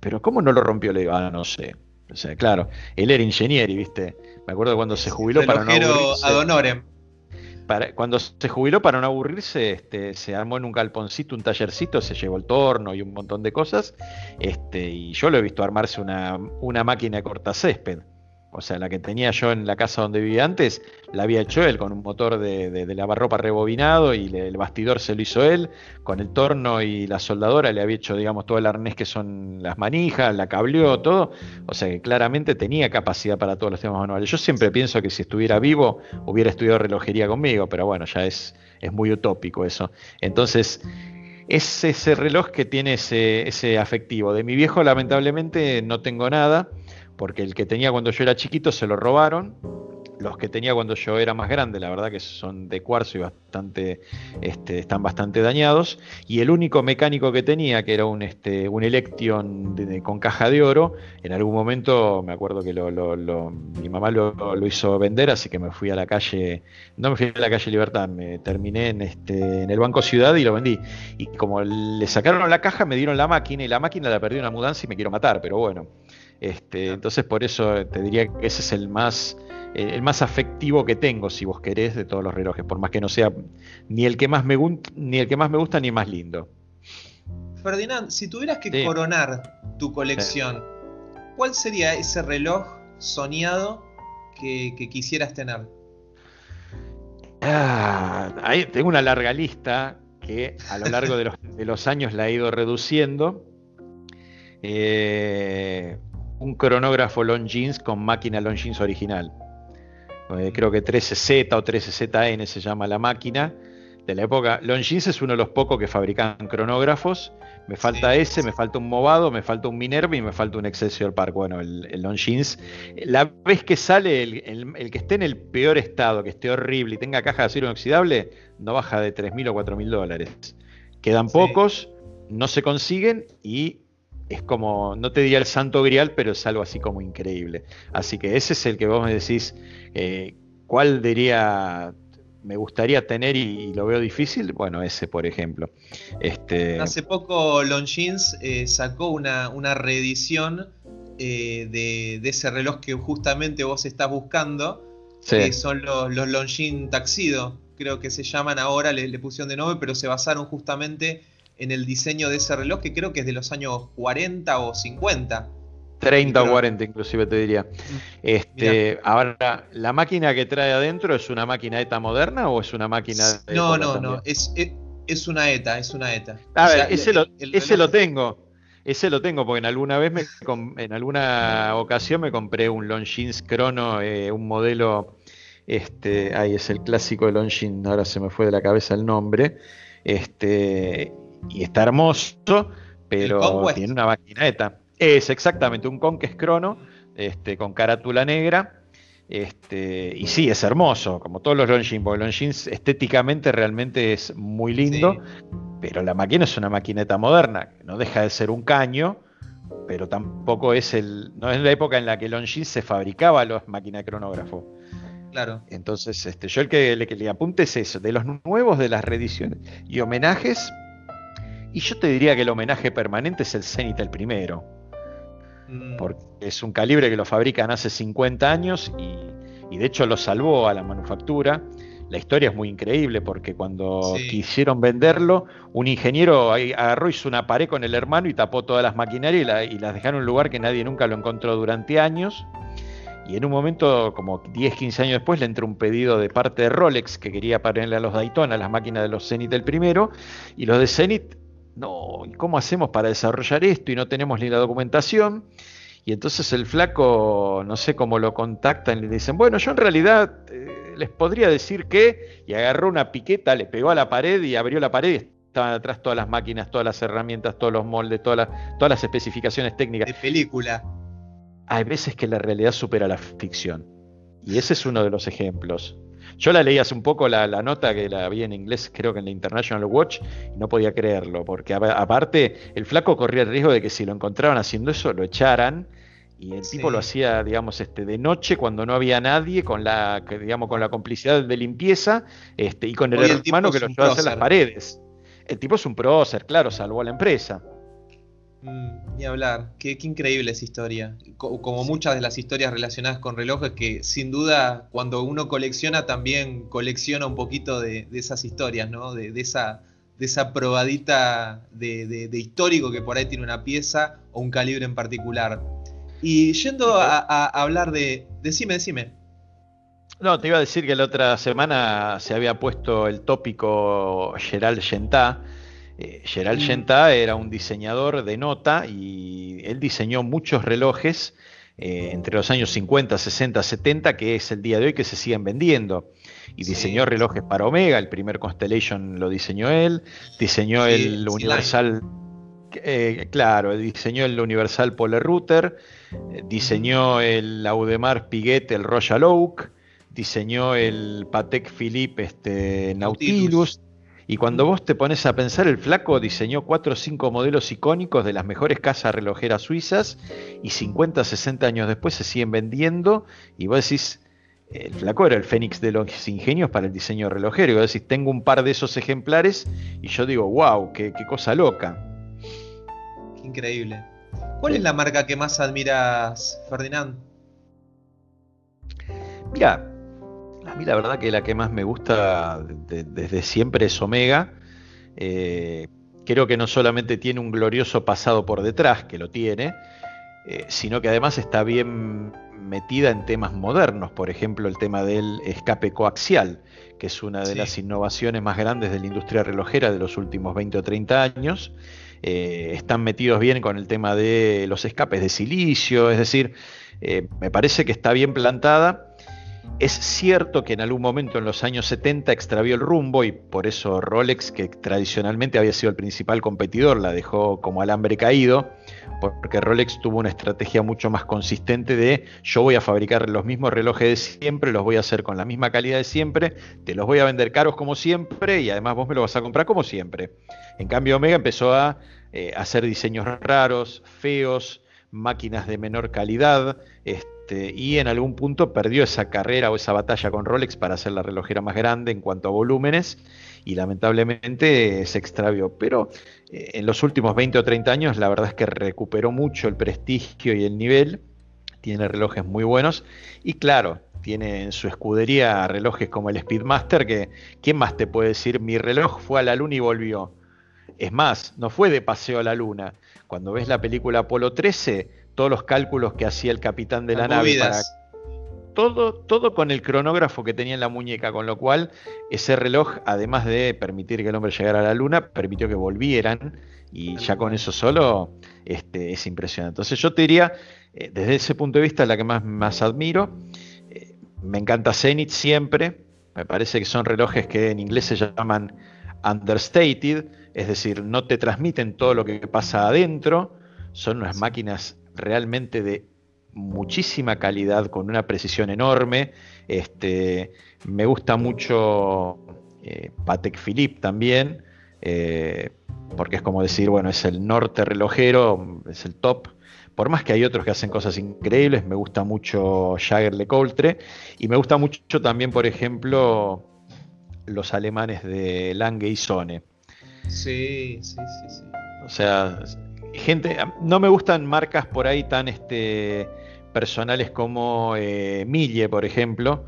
¿Pero cómo no lo rompió? Le digo, ah, no sé. O sea, claro, él era ingeniero, ¿viste? Me acuerdo cuando se jubiló para no aburrirse. Ad Para, cuando se jubiló para no aburrirse, este, se armó en un galponcito, un tallercito, se llevó el torno y un montón de cosas. Este, y yo lo he visto armarse una, una máquina de cortacésped. O sea, la que tenía yo en la casa donde vivía antes, la había hecho él con un motor de, de, lavarropa rebobinado y el bastidor se lo hizo él. Con el torno y la soldadora le había hecho, digamos, todo el arnés que son las manijas, la cableó, todo. O sea que claramente tenía capacidad para todos los temas manuales. Yo siempre pienso que si estuviera vivo hubiera estudiado relojería conmigo, pero bueno, ya es, es muy utópico eso. Entonces, es ese reloj que tiene ese, ese afectivo. De mi viejo, lamentablemente, no tengo nada porque el que tenía cuando yo era chiquito se lo robaron. Los que tenía cuando yo era más grande, la verdad que son de cuarzo y bastante, este, están bastante dañados. Y el único mecánico que tenía, que era un, este, un Electron con caja de oro, en algún momento me acuerdo que mi mamá lo, hizo vender, así que me fui a la calle, no me fui a la calle Libertad, me terminé en, este, en el Banco Ciudad y lo vendí. Y como le sacaron la caja, me dieron la máquina y la máquina la perdí en una mudanza y me quiero matar, pero bueno. Este, entonces por eso te diría que ese es el más, el más afectivo que tengo, si vos querés, de todos los relojes, por más que no sea ni el que más me, ni el que más me gusta ni el más lindo. Ferdinand, si tuvieras que coronar tu colección, ¿cuál sería ese reloj soñado que, quisieras tener? Ah, ahí tengo una larga lista que a lo largo de los, de los años la he ido reduciendo. Eh, un cronógrafo Longines con máquina Longines original. Eh, creo que 13Z o 13ZN se llama la máquina de la época. Longines es uno de los pocos que fabrican cronógrafos. Me falta ese, me falta un Movado, me falta un Minerva y me falta un Excelsior Park. Bueno, el, el Longines, la vez que sale el, que esté en el peor estado, que esté horrible y tenga caja de acero inoxidable, no baja de 3.000 o 4.000 dólares. Quedan pocos, no se consiguen y es como, no te diría el santo grial, pero es algo así como increíble. Así que ese es el que vos me decís, eh, ¿cuál diría me gustaría tener y, lo veo difícil? Bueno, ese, por ejemplo. Este... Hace poco Longines eh, sacó una, reedición eh, de, ese reloj que justamente vos estás buscando, que son los, los Longines Taxido, creo que se llaman ahora, le, le pusieron de nombre, pero se basaron justamente en el diseño de ese reloj, que creo que es de los años 40 o 50. 30 o 40 inclusive te diría. Mm, este, ahora, ¿la máquina que trae adentro es una máquina ETA moderna o es una máquina... De no, no, no, es, es, una ETA, es una ETA. A ver, ese, lo, ese lo tengo. Ese lo tengo porque en alguna vez, me, en alguna ocasión me compré un Longines Chrono, eh, un modelo, este, ahí es el clásico de Longines, ahora se me fue de la cabeza el nombre, este, y está hermoso, pero tiene una maquineta. Es exactamente un Conquest Chrono este, con carátula negra. Este, y sí, es hermoso, como todos los Longines, porque Longines estéticamente realmente es muy lindo, pero la máquina es una maquineta moderna, no deja de ser un caño, pero tampoco es el. no es la época en la que Longines se fabricaba las máquinas de cronógrafo. Claro. Entonces, este, yo el que, le, que le apunte es eso, de los nuevos de las reediciones y homenajes, y yo te diría que el homenaje permanente es el Zenith el primero. Mm. Porque es un calibre que lo fabrican hace 50 años y, y de hecho lo salvó a la manufactura. La historia es muy increíble porque cuando quisieron venderlo, un ingeniero agarró, hizo una pared con el hermano y tapó todas las maquinarias y, las dejaron en un lugar que nadie nunca lo encontró durante años. Y en un momento, como 10, 15 años después, le entró un pedido de parte de Rolex que quería ponerle a los Daytona las máquinas de los Zenith del primero. Y los de Zenith, no, ¿cómo hacemos para desarrollar esto? Y no tenemos ni la documentación. Y entonces el flaco, no sé cómo lo contactan, le dicen, bueno, yo en realidad eh, les podría decir que, y agarró una piqueta, le pegó a la pared y abrió la pared y estaban atrás todas las máquinas, todas las herramientas, todos los moldes, todas las, todas las especificaciones técnicas. De película. Hay veces que la realidad supera la ficción. Y ese es uno de los ejemplos. Yo la leí hace un poco la, nota que la vi en inglés, creo que en la International Watch, y no podía creerlo, porque aparte el flaco corría el riesgo de que si lo encontraban haciendo eso, lo echaran. Y el tipo lo hacía, digamos, este, de noche cuando no había nadie, con la, digamos, con la complicidad de limpieza, este, y con el hermano que lo llevaba a hacer las paredes. El tipo es un prócer, claro, salvó a la empresa. Mm, ni hablar, qué, increíble esa historia. como muchas de las historias relacionadas con relojes, que sin duda cuando uno colecciona también colecciona un poquito de, esas historias, ¿no? De, esa, de esa probadita de, histórico que por ahí tiene una pieza o un calibre en particular. Y yendo a, hablar de... Decime, decime. No, te iba a decir que la otra semana se había puesto el tópico Gerald Gentá eh, Gerald mm. era un diseñador de nota y él diseñó muchos relojes eh, entre los años 50, 60, 70, que es el día de hoy que se siguen vendiendo. Y diseñó relojes para Omega, el primer Constellation lo diseñó él, diseñó el Universal, eh, claro, diseñó el Universal Polar Router, diseñó el Audemars Piguet, el Royal Oak, diseñó el Patek Philippe este, Nautilus y cuando vos te pones a pensar, el flaco diseñó cuatro o cinco modelos icónicos de las mejores casas relojeras suizas y 50, 60 años después se siguen vendiendo y vos decís, el flaco era el fénix de los ingenios para el diseño relojero. Y vos decís, tengo un par de esos ejemplares y yo digo, wow, qué, cosa loca. increíble. ¿Cuál es la marca que más admiras, Ferdinand? Mira, a mí la verdad que la que más me gusta desde siempre es Omega. Eh, creo que no solamente tiene un glorioso pasado por detrás, que lo tiene, eh, sino que además está bien metida en temas modernos, por ejemplo el tema del escape coaxial, que es una de las innovaciones más grandes de la industria relojera de los últimos 20 o 30 años. Eh, están metidos bien con el tema de los escapes de silicio, es decir, me parece que está bien plantada es cierto que en algún momento en los años 70 extravió el rumbo y por eso Rolex, que tradicionalmente había sido el principal competidor, la dejó como alambre caído, porque Rolex tuvo una estrategia mucho más consistente de yo voy a fabricar los mismos relojes de siempre, los voy a hacer con la misma calidad de siempre, te los voy a vender caros como siempre y además vos me los vas a comprar como siempre. En cambio Omega empezó a eh, hacer diseños raros, feos, máquinas de menor calidad, este, y en algún punto perdió esa carrera o esa batalla con Rolex para ser la relojera más grande en cuanto a volúmenes y lamentablemente se extravió. Pero eh, en los últimos 20 o 30 años la verdad es que recuperó mucho el prestigio y el nivel, tiene relojes muy buenos y claro, tiene en su escudería relojes como el Speedmaster que ¿quién más te puede decir mi reloj fue a la luna y volvió? Es más, no fue de paseo a la luna. Cuando ves la película Apolo 13, todos los cálculos que hacía el capitán de la nave todo, todo con el cronógrafo que tenía en la muñeca, con lo cual ese reloj, además de permitir que el hombre llegara a la luna, permitió que volvieran y ya con eso solo este, es impresionante. Entonces yo te diría, eh, desde ese punto de vista, la que más, más admiro, eh, me encanta Zenith siempre, me parece que son relojes que en inglés se llaman understated, es decir, no te transmiten todo lo que pasa adentro, son unas máquinas realmente de muchísima calidad, con una precisión enorme. Este, me gusta mucho eh, Patek Philippe también, eh, porque es como decir, bueno, es el norte relojero, es el top. Por más que hay otros que hacen cosas increíbles, me gusta mucho Jagger LeCoultre y me gusta mucho también, por ejemplo, los alemanes de Lange y Sone. Sí, sí, sí, sí. O sea, gente, no me gustan marcas por ahí tan este personales como eh, Mille, por ejemplo,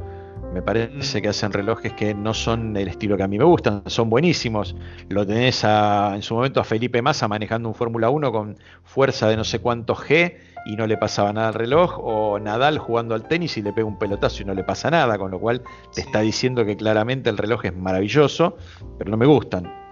me parece que hacen relojes que no son el estilo que a mí me gustan, son buenísimos. Lo tenés en su momento a Felipe Massa manejando un Fórmula 1 con fuerza de no sé cuántos G y no le pasaba nada al reloj, o Nadal jugando al tenis y le pega un pelotazo y no le pasa nada, con lo cual te está diciendo que claramente el reloj es maravilloso, pero no me gustan.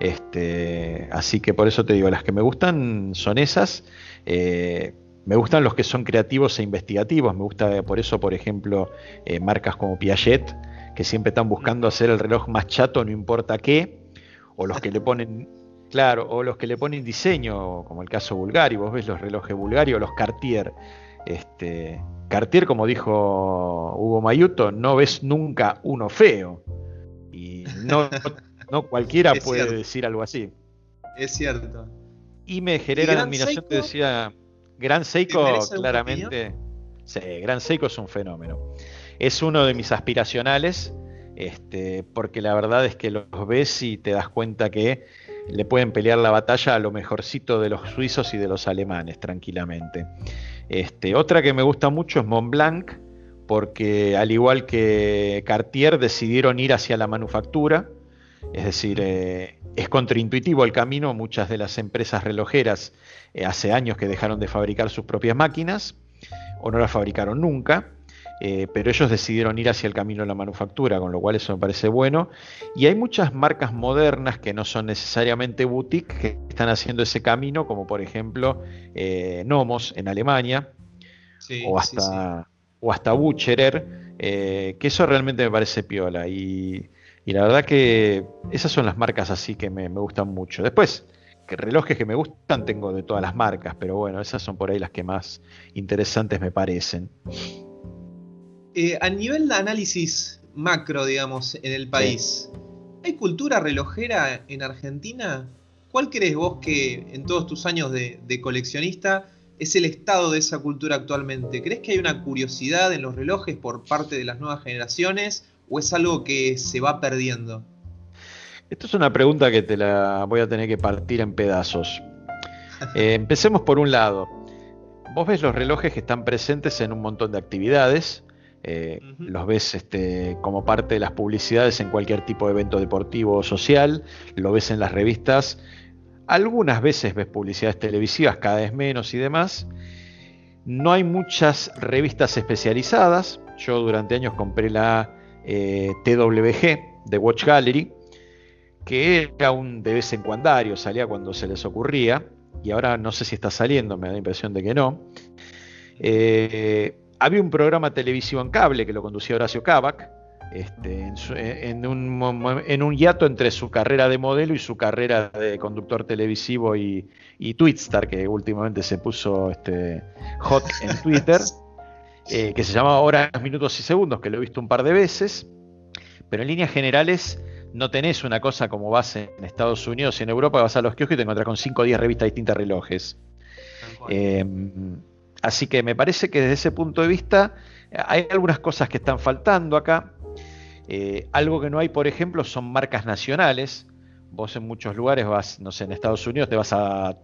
Este, así que por eso te digo, las que me gustan son esas. Eh, me gustan los que son creativos e investigativos. Me gusta por eso, por ejemplo, eh, marcas como Piaget, que siempre están buscando hacer el reloj más chato, no importa qué. O los que le ponen, claro, o los que le ponen diseño, como el caso Bulgari. Vos ves los relojes Bulgari o los Cartier. Este, Cartier, como dijo Hugo Mayuto, no ves nunca uno feo. Y no, no cualquiera puede decir algo así. Es cierto. Y me genera la admiración, te decía, Gran Seiko, claramente. Sí, Gran Seiko es un fenómeno. Es uno de mis aspiracionales, este, porque la verdad es que los ves y te das cuenta que le pueden pelear la batalla a lo mejorcito de los suizos y de los alemanes, tranquilamente. Este, otra que me gusta mucho es Montblanc, porque al igual que Cartier decidieron ir hacia la manufactura, es decir, eh, es contraintuitivo el camino, muchas de las empresas relojeras eh, hace años que dejaron de fabricar sus propias máquinas o no las fabricaron nunca, eh, pero ellos decidieron ir hacia el camino de la manufactura, con lo cual eso me parece bueno. Y hay muchas marcas modernas que no son necesariamente boutique que están haciendo ese camino, como por ejemplo Nomos en Alemania, o, hasta, o hasta Bucherer, que eso realmente me parece piola. Y, la verdad que esas son las marcas así que me, me gustan mucho. Después, relojes que me gustan tengo de todas las marcas, pero bueno, esas son por ahí las que más interesantes me parecen. Eh, a nivel de análisis macro, digamos, en el país, ¿hay cultura relojera en Argentina? ¿Cuál crees vos que en todos tus años de, de, coleccionista es el estado de esa cultura actualmente? ¿Crees que hay una curiosidad en los relojes por parte de las nuevas generaciones o es algo que se va perdiendo? Esto es una pregunta que te la voy a tener que partir en pedazos. Eh, empecemos por un lado. Vos ves los relojes que están presentes en un montón de actividades. Eh, los ves este, como parte de las publicidades en cualquier tipo de evento deportivo o social. Lo ves en las revistas. Algunas veces ves publicidades televisivas, cada vez menos y demás. No hay muchas revistas especializadas. Yo durante años compré la eh, TWG de Watch Gallery que era un de vez en cuando, salía cuando se les ocurría, y ahora no sé si está saliendo, me da la impresión de que no. Eh, había un programa televisivo en cable que lo conducía Horacio Kavak, este, en, un, en, un, hiato entre su carrera de modelo y su carrera de conductor televisivo y, y Twitstar, que últimamente se puso este, hot en Twitter, eh, que se llamaba Horas, Minutos y Segundos, que lo he visto un par de veces, pero en líneas generales no tenés una cosa como vas en Estados Unidos y en Europa, vas a los kioscos y te encontrás con 5 o 10 revistas distintas relojes. Eh, así que me parece que desde ese punto de vista hay algunas cosas que están faltando acá. Eh, algo que no hay, por ejemplo, son marcas nacionales. Vos en muchos lugares vas, no sé, en Estados Unidos te vas a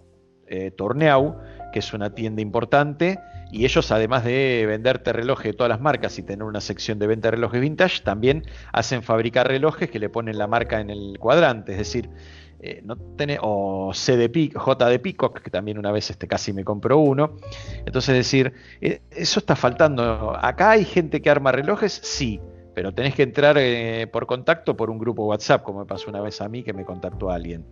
eh, Torneau, que es una tienda importante, y ellos además de venderte relojes de todas las marcas y tener una sección de venta de relojes vintage, también hacen fabricar relojes que le ponen la marca en el cuadrante, es decir, eh, no tiene, o C de J de Peacock, que también una vez este, casi me compró uno. Entonces, es decir, eh, eso está faltando. Acá hay gente que arma relojes, sí, pero tenés que entrar por contacto por un grupo WhatsApp, como me pasó una vez a mí que me contactó alguien.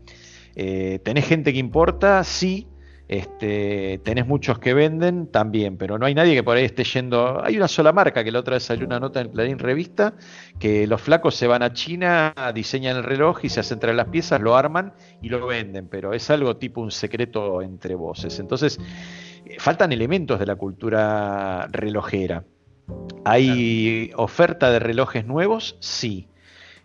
Eh, ¿Tenés gente que importa? Sí. Este, tenés muchos que venden también, pero no hay nadie que por ahí esté yendo. Hay una sola marca que la otra vez salió una nota en Clarín Revista que los flacos se van a China, diseñan el reloj y se hacen traer las piezas, lo arman y lo venden, pero es algo tipo un secreto entre voces. Entonces, eh, faltan elementos de la cultura relojera. ¿Hay oferta de relojes nuevos? Sí.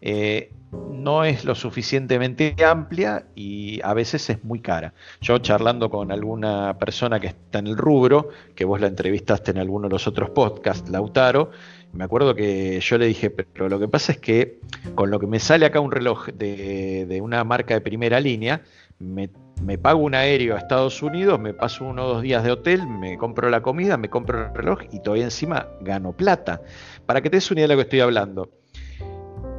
Eh, no es lo suficientemente amplia y a veces es muy cara. Yo charlando con alguna persona que está en el rubro, que vos la entrevistaste en alguno de los otros podcasts, Lautaro, me acuerdo que yo le dije, pero lo que pasa es que con lo que me sale acá un reloj de, una marca de primera línea, me me pago un aéreo a Estados Unidos, me paso uno o dos días de hotel, me compro la comida, me compro el reloj y todavía encima gano plata. Para que te des una idea de lo que estoy hablando.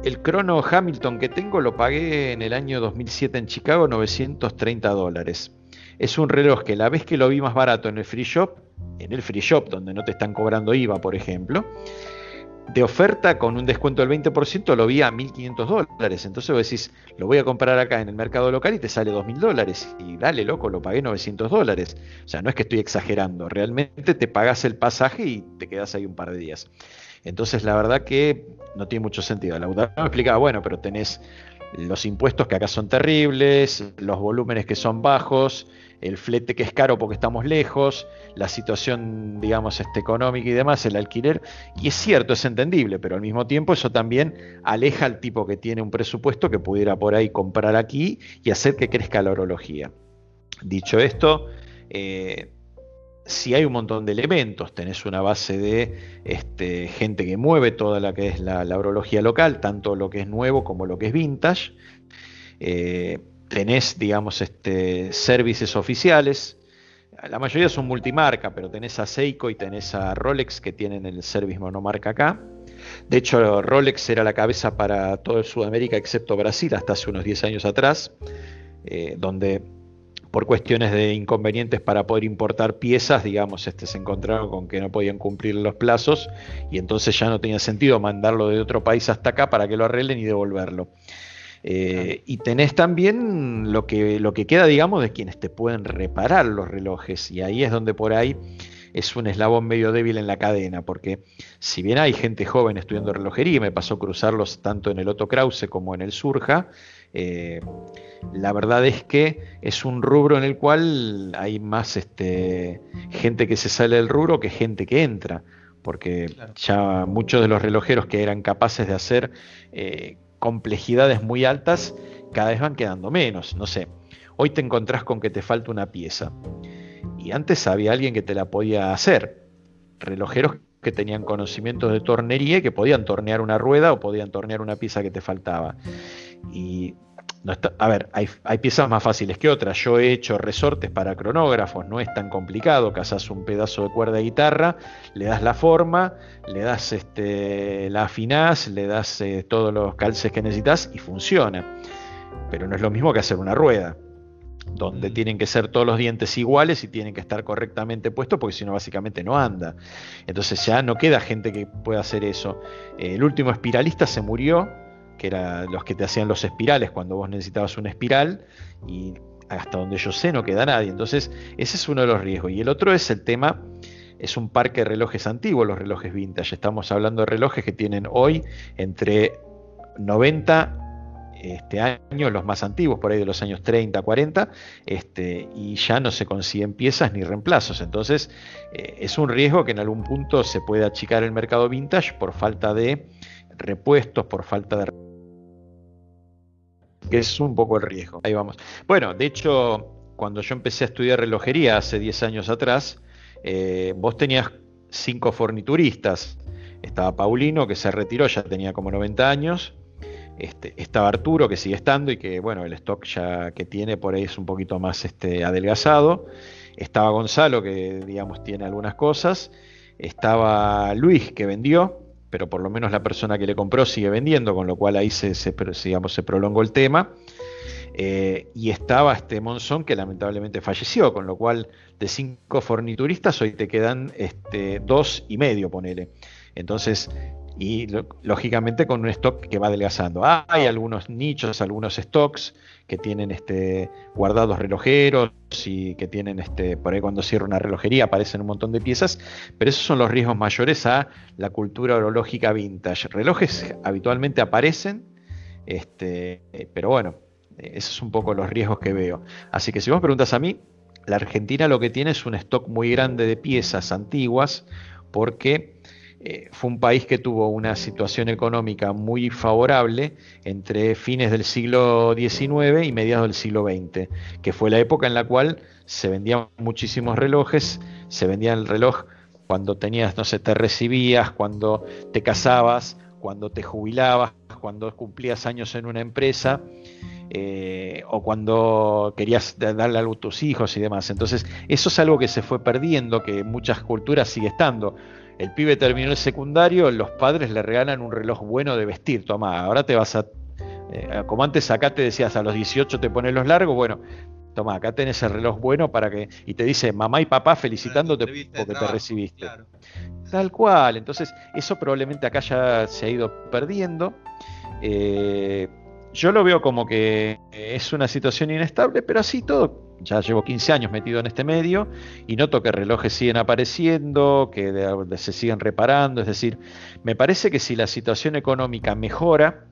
El crono Hamilton que tengo lo pagué en el año 2007 en Chicago, 930 dólares. Es un reloj que la vez que lo vi más barato en el free shop, en el free shop donde no te están cobrando IVA, por ejemplo, de oferta con un descuento del 20% lo vi a 1.500 dólares. Entonces vos decís, lo voy a comprar acá en el mercado local y te sale 2.000 dólares. Y dale, loco, lo pagué 900 dólares. O sea, no es que estoy exagerando. Realmente te pagas el pasaje y te quedas ahí un par de días. Entonces la verdad que no tiene mucho sentido. La me explicaba, bueno, pero tenés los impuestos que acá son terribles, los volúmenes que son bajos, el flete que es caro porque estamos lejos, la situación, digamos, este, económica y demás, el alquiler. Y es cierto, es entendible, pero al mismo tiempo eso también aleja al tipo que tiene un presupuesto que pudiera por ahí comprar aquí y hacer que crezca la orología. Dicho esto, eh, si hay un montón de elementos, tenés una base de este, gente que mueve toda la que es la, orología local, tanto lo que es nuevo como lo que es vintage. Eh, tenés, digamos, este, services oficiales. La mayoría son multimarca, pero tenés a Seiko y tenés a Rolex que tienen el service monomarca acá. De hecho, Rolex era la cabeza para todo Sudamérica excepto Brasil hasta hace unos 10 años atrás, eh, donde por cuestiones de inconvenientes para poder importar piezas, digamos, este, se encontraron con que no podían cumplir los plazos y entonces ya no tenía sentido mandarlo de otro país hasta acá para que lo arreglen y devolverlo. Eh, y tenés también lo que, lo que queda, digamos, de quienes te pueden reparar los relojes. Y ahí es donde por ahí es un eslabón medio débil en la cadena, porque si bien hay gente joven estudiando relojería, me pasó cruzarlos tanto en el Otto Krause como en el Surja, eh, la verdad es que es un rubro en el cual hay más este, gente que se sale del rubro que gente que entra, porque ya muchos de los relojeros que eran capaces de hacer eh, complejidades muy altas, cada vez van quedando menos. No sé, hoy te encontrás con que te falta una pieza. Y antes había alguien que te la podía hacer. Relojeros que tenían conocimientos de tornería y que podían tornear una rueda o podían tornear una pieza que te faltaba. Y a ver, hay, piezas más fáciles que otras. Yo he hecho resortes para cronógrafos, no es tan complicado. Cazas un pedazo de cuerda de guitarra, le das la forma, le das este, la afinás, le das eh, todos los calces que necesitas y funciona. Pero no es lo mismo que hacer una rueda, donde mm. tienen que ser todos los dientes iguales y tienen que estar correctamente puestos, porque si no, básicamente no anda. Entonces ya no queda gente que pueda hacer eso. el último espiralista se murió que eran los que te hacían los espirales cuando vos necesitabas una espiral y hasta donde yo sé no queda nadie. Entonces ese es uno de los riesgos. Y el otro es el tema, es un parque de relojes antiguos, los relojes vintage. Estamos hablando de relojes que tienen hoy entre 90 este año, los más antiguos, por ahí de los años 30, 40, este, y ya no se consiguen piezas ni reemplazos. Entonces, eh, es un riesgo que en algún punto se puede achicar el mercado vintage por falta de repuestos, por falta de que es un poco el riesgo. Ahí vamos. Bueno, de hecho, cuando yo empecé a estudiar relojería hace 10 años atrás, eh, vos tenías cinco fornituristas. Estaba Paulino, que se retiró, ya tenía como 90 años. Este, estaba Arturo, que sigue estando y que, bueno, el stock ya que tiene por ahí es un poquito más este, adelgazado. Estaba Gonzalo, que, digamos, tiene algunas cosas. Estaba Luis, que vendió pero por lo menos la persona que le compró sigue vendiendo, con lo cual ahí se, digamos, se prolongó el tema. Eh, y estaba este Monzón que lamentablemente falleció, con lo cual de cinco fornituristas hoy te quedan este, dos y medio, ponele. Entonces, y lógicamente con un stock que va adelgazando. hay algunos nichos, algunos stocks que tienen este, guardados relojeros y que tienen este, por ahí cuando cierra una relojería aparecen un montón de piezas, pero esos son los riesgos mayores a la cultura orológica vintage. Relojes habitualmente aparecen, este, pero bueno, esos son un poco los riesgos que veo. Así que si vos preguntas a mí, la Argentina lo que tiene es un stock muy grande de piezas antiguas porque eh, fue un país que tuvo una situación económica muy favorable entre fines del siglo XIX y mediados del siglo XX, que fue la época en la cual se vendían muchísimos relojes, se vendía el reloj cuando tenías, no sé, te recibías, cuando te casabas, cuando te jubilabas, cuando cumplías años en una empresa. eh, o cuando querías darle algo a tus hijos y demás. Entonces, eso es algo que se fue perdiendo, que en muchas culturas sigue estando. El pibe terminó el secundario, los padres le regalan un reloj bueno de vestir. Toma, ahora te vas a. Eh, como antes acá te decías a los 18 te pones los largos, bueno, toma, acá tenés el reloj bueno para que. Y te dice mamá y papá felicitándote porque te recibiste. Tal cual. Entonces, eso probablemente acá ya se ha ido perdiendo. Eh, yo lo veo como que es una situación inestable, pero así todo, ya llevo 15 años metido en este medio y noto que relojes siguen apareciendo, que se siguen reparando, es decir, me parece que si la situación económica mejora,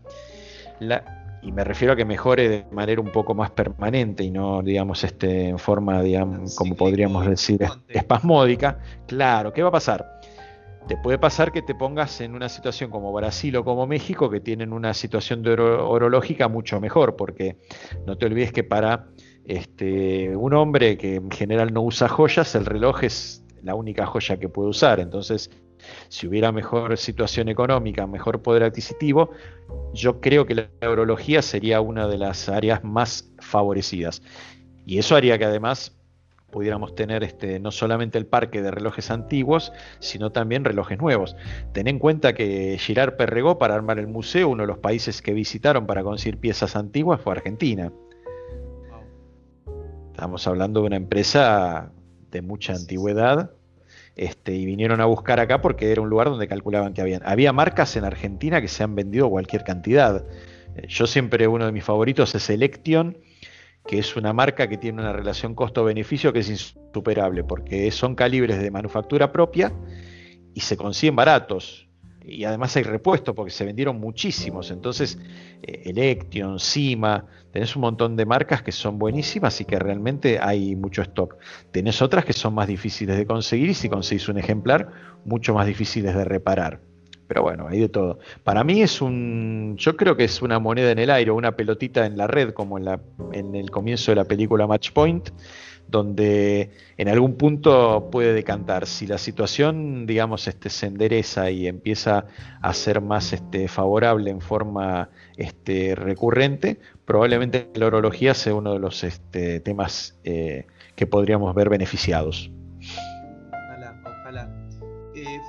y me refiero a que mejore de manera un poco más permanente y no, digamos, este, en forma, digamos, como podríamos decir, espasmódica, claro, ¿qué va a pasar? Te puede pasar que te pongas en una situación como Brasil o como México, que tienen una situación de orológica mucho mejor, porque no te olvides que para este, un hombre que en general no usa joyas, el reloj es la única joya que puede usar. Entonces, si hubiera mejor situación económica, mejor poder adquisitivo, yo creo que la orología sería una de las áreas más favorecidas. Y eso haría que además pudiéramos tener este, no solamente el parque de relojes antiguos, sino también relojes nuevos. Ten en cuenta que Girard Perregó, para armar el museo, uno de los países que visitaron para conseguir piezas antiguas fue Argentina. Estamos hablando de una empresa de mucha antigüedad. Este, y vinieron a buscar acá porque era un lugar donde calculaban que habían. Había marcas en Argentina que se han vendido cualquier cantidad. Eh, yo siempre, uno de mis favoritos es Election, que es una marca que tiene una relación costo-beneficio que es insuperable, porque son calibres de manufactura propia y se consiguen baratos. Y además hay repuestos porque se vendieron muchísimos. Entonces, eh, Election, Cima, tenés un montón de marcas que son buenísimas y que realmente hay mucho stock. Tenés otras que son más difíciles de conseguir y si conseguís un ejemplar, mucho más difíciles de reparar. Pero bueno, hay de todo. Para mí es un, yo creo que es una moneda en el aire, una pelotita en la red, como en, la, en el comienzo de la película Match Point, donde en algún punto puede decantar. Si la situación, digamos, este, se endereza y empieza a ser más este, favorable en forma este, recurrente, probablemente la orología sea uno de los este, temas eh, que podríamos ver beneficiados.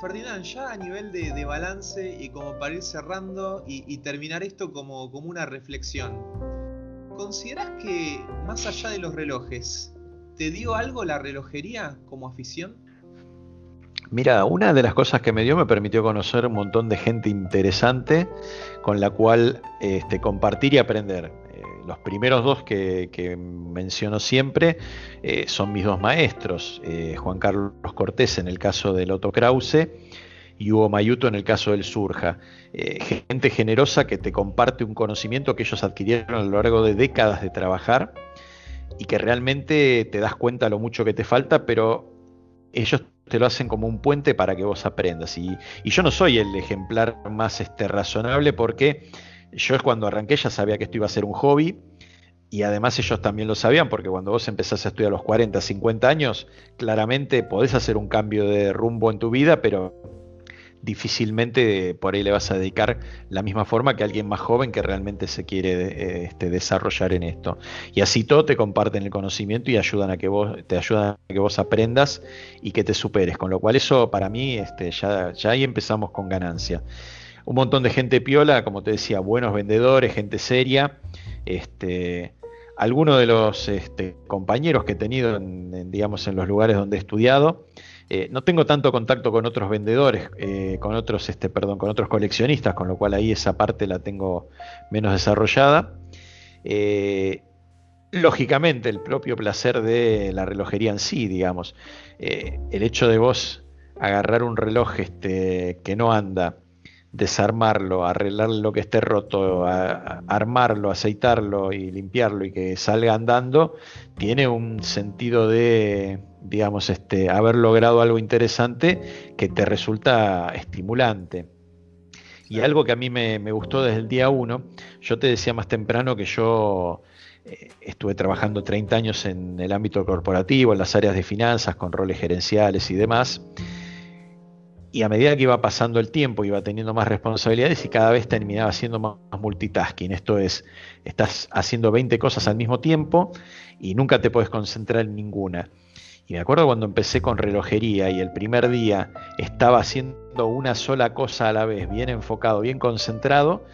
Ferdinand, ya a nivel de, balance y como para ir cerrando y, terminar esto como, una reflexión, ¿consideras que más allá de los relojes, te dio algo la relojería como afición? Mira, una de las cosas que me dio me permitió conocer un montón de gente interesante con la cual este, compartir y aprender los primeros dos que, menciono siempre eh, son mis dos maestros, eh, Juan Carlos Cortés en el caso del Otto Krause y Hugo Mayuto en el caso del Surja. Eh, gente generosa que te comparte un conocimiento que ellos adquirieron a lo largo de décadas de trabajar y que realmente te das cuenta lo mucho que te falta, pero ellos te lo hacen como un puente para que vos aprendas. Y, yo no soy el ejemplar más este, razonable porque yo cuando arranqué ya sabía que esto iba a ser un hobby y además ellos también lo sabían porque cuando vos empezás a estudiar a los 40, 50 años, claramente podés hacer un cambio de rumbo en tu vida, pero difícilmente por ahí le vas a dedicar la misma forma que alguien más joven que realmente se quiere eh, este, desarrollar en esto. Y así todo te comparten el conocimiento y ayudan a que vos, te ayudan a que vos aprendas y que te superes. Con lo cual eso para mí este, ya, ya ahí empezamos con ganancia un montón de gente piola, como te decía, buenos vendedores, gente seria. Este, algunos de los este, compañeros que he tenido en, digamos, en los lugares donde he estudiado, eh, no tengo tanto contacto con otros vendedores, eh, con otros, este, perdón, con otros coleccionistas, con lo cual ahí esa parte la tengo menos desarrollada. Eh, lógicamente, el propio placer de la relojería en sí, digamos, el hecho de vos agarrar un reloj este, que no anda, desarmarlo, arreglar lo que esté roto, armarlo, aceitarlo y limpiarlo y que salga andando, tiene un sentido de, digamos, este, haber logrado algo interesante que te resulta estimulante. Y algo que a mí me, gustó desde el día uno, yo te decía más temprano que yo eh, estuve trabajando 30 años en el ámbito corporativo, en las áreas de finanzas, con roles gerenciales y demás y a medida que iba pasando el tiempo, iba teniendo más responsabilidades y cada vez terminaba haciendo más multitasking. Esto es, estás haciendo 20 cosas al mismo tiempo y nunca te puedes concentrar en ninguna. Y me acuerdo cuando empecé con relojería y el primer día estaba haciendo una sola cosa a la vez, bien enfocado, bien concentrado,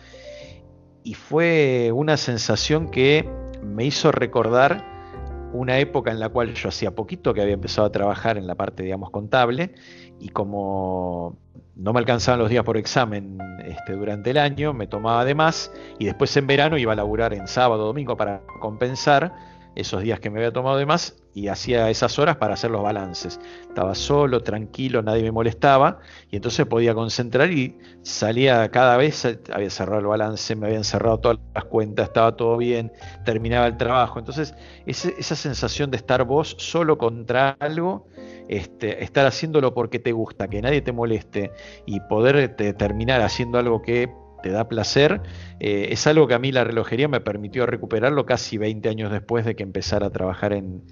y fue una sensación que me hizo recordar una época en la cual yo hacía poquito que había empezado a trabajar en la parte, digamos, contable, y como no me alcanzaban los días por examen este, durante el año, me tomaba de más, y después en verano iba a laburar en sábado, domingo para compensar, esos días que me había tomado de más y hacía esas horas para hacer los balances. Estaba solo, tranquilo, nadie me molestaba y entonces podía concentrar y salía cada vez, había cerrado el balance, me habían cerrado todas las cuentas, estaba todo bien, terminaba el trabajo. Entonces esa sensación de estar vos solo contra algo, este, estar haciéndolo porque te gusta, que nadie te moleste y poder terminar haciendo algo que te da placer, eh, es algo que a mí la relojería me permitió recuperarlo casi 20 años después de que empezara a trabajar en,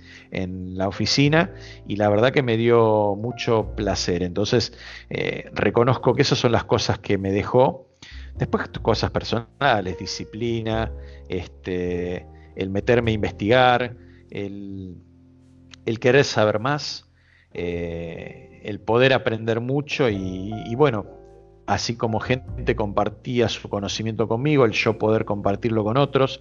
la oficina y la verdad que me dio mucho placer. Entonces, eh, reconozco que esas son las cosas que me dejó. Después cosas personales, disciplina, este, el meterme a investigar, el, querer saber más, eh, el poder aprender mucho y bueno, así como gente compartía su conocimiento conmigo, el yo poder compartirlo con otros,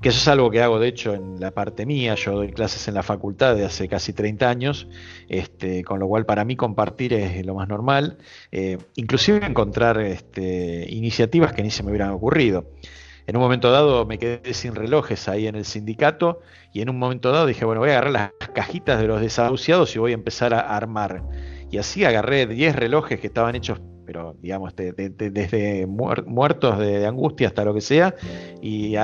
que eso es algo que hago de hecho en la parte mía, yo doy clases en la facultad de hace casi 30 años, este, con lo cual para mí compartir es lo más normal, eh, inclusive encontrar este, iniciativas que ni se me hubieran ocurrido. En un momento dado me quedé sin relojes ahí en el sindicato y en un momento dado dije, bueno, voy a agarrar las cajitas de los desahuciados y voy a empezar a armar. Y así agarré 10 relojes que estaban hechos pero digamos, desde muertos de, angustia hasta lo que sea, y,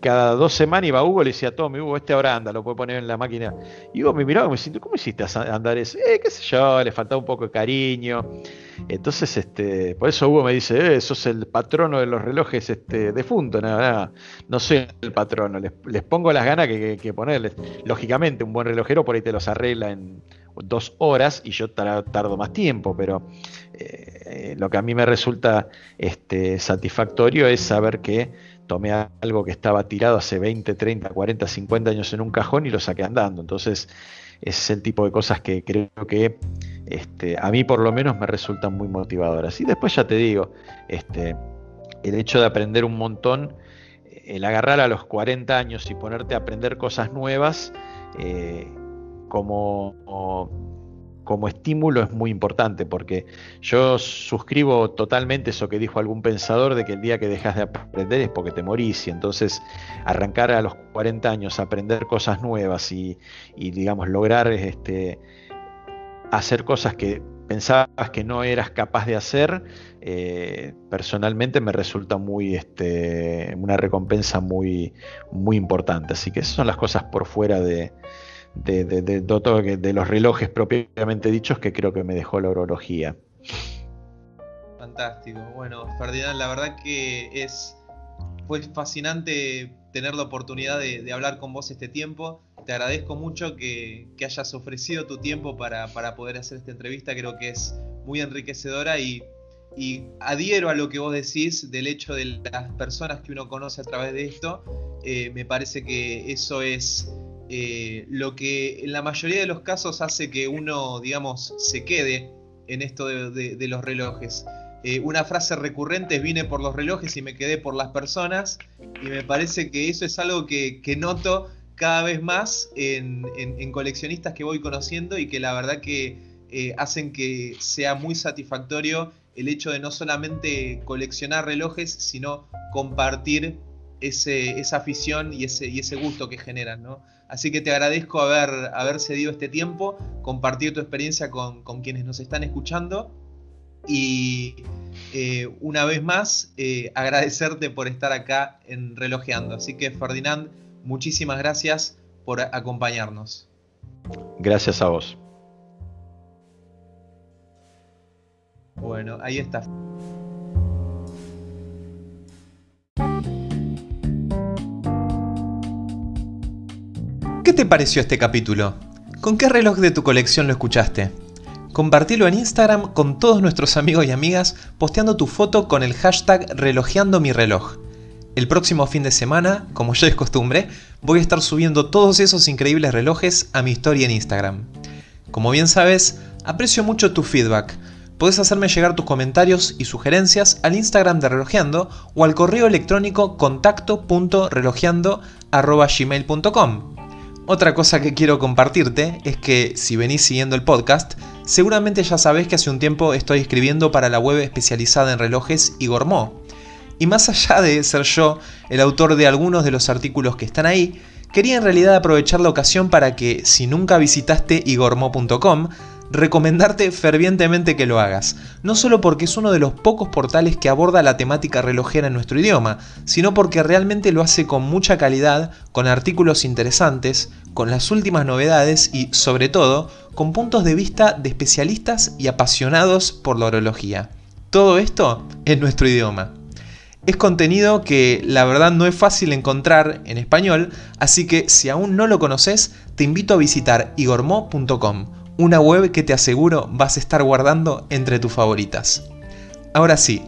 cada dos semanas iba Hugo y le decía, Tommy, Hugo, este ahora anda, lo puede poner en la máquina. Y Hugo me miraba y me decía, ¿cómo hiciste a andar eso? Eh, qué sé yo, le faltaba un poco de cariño. Entonces, este, por eso Hugo me dice, eh, sos el patrono de los relojes este, defuntos, no, no, soy el patrono, les, pongo las ganas que, que, ponerles. Lógicamente, un buen relojero por ahí te los arregla en dos horas y yo tardo más tiempo, pero eh, lo que a mí me resulta este, satisfactorio es saber que tomé algo que estaba tirado hace 20, 30, 40, 50 años en un cajón y lo saqué andando. Entonces, es el tipo de cosas que creo que este, a mí por lo menos me resultan muy motivadoras. Y después ya te digo, este, el hecho de aprender un montón, el agarrar a los 40 años y ponerte a aprender cosas nuevas, eh, como, como estímulo es muy importante, porque yo suscribo totalmente eso que dijo algún pensador de que el día que dejas de aprender es porque te morís, y entonces arrancar a los 40 años a aprender cosas nuevas y, digamos, lograr este, hacer cosas que pensabas que no eras capaz de hacer, eh, personalmente me resulta muy este, una recompensa muy, muy importante. Así que esas son las cosas por fuera de, de, de, de, los relojes propiamente dichos que creo que me dejó la orología. Fantástico. Bueno, Ferdinand, la verdad que es fue fascinante tener la oportunidad de, hablar con vos este tiempo. Te agradezco mucho que, hayas ofrecido tu tiempo para, poder hacer esta entrevista. Creo que es muy enriquecedora y, adhiero a lo que vos decís del hecho de las personas que uno conoce a través de esto. Eh, me parece que eso es eh, lo que en la mayoría de los casos hace que uno, digamos, se quede en esto de, los relojes. Eh, una frase recurrente es vine por los relojes y me quedé por las personas y me parece que eso es algo que, noto cada vez más en, coleccionistas que voy conociendo y que la verdad que eh, hacen que sea muy satisfactorio el hecho de no solamente coleccionar relojes, sino compartir esa afición y ese, y ese gusto que generan, ¿no? Así que te agradezco haber, haber cedido este tiempo, compartir tu experiencia con, quienes nos están escuchando y eh, una vez más eh, agradecerte por estar acá en Relojeando. Así que Ferdinand, muchísimas gracias por acompañarnos. Gracias a vos. Bueno, ahí está. ¿Qué te pareció este capítulo? ¿Con qué reloj de tu colección lo escuchaste? Compartilo en Instagram con todos nuestros amigos y amigas posteando tu foto con el hashtag relojeando mi reloj. El próximo fin de semana, como ya es costumbre, voy a estar subiendo todos esos increíbles relojes a mi historia en Instagram. Como bien sabes, aprecio mucho tu feedback. Puedes hacerme llegar tus comentarios y sugerencias al Instagram de Relojeando o al correo electrónico contacto.relojeando.gmail.com. Otra cosa que quiero compartirte es que si venís siguiendo el podcast, seguramente ya sabés que hace un tiempo estoy escribiendo para la web especializada en relojes Igor Mo. Y más allá de ser yo el autor de algunos de los artículos que están ahí, quería en realidad aprovechar la ocasión para que, si nunca visitaste igormo.com, recomendarte fervientemente que lo hagas, no solo porque es uno de los pocos portales que aborda la temática relojera en nuestro idioma, sino porque realmente lo hace con mucha calidad, con artículos interesantes, con las últimas novedades y, sobre todo, con puntos de vista de especialistas y apasionados por la orología. Todo esto en nuestro idioma. Es contenido que la verdad no es fácil encontrar en español, así que si aún no lo conoces, te invito a visitar igormo.com una web que te aseguro vas a estar guardando entre tus favoritas. Ahora sí,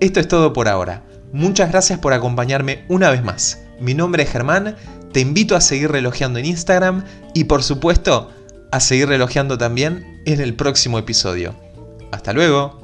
esto es todo por ahora. Muchas gracias por acompañarme una vez más. Mi nombre es Germán, te invito a seguir relojeando en Instagram y por supuesto a seguir relojeando también en el próximo episodio. Hasta luego.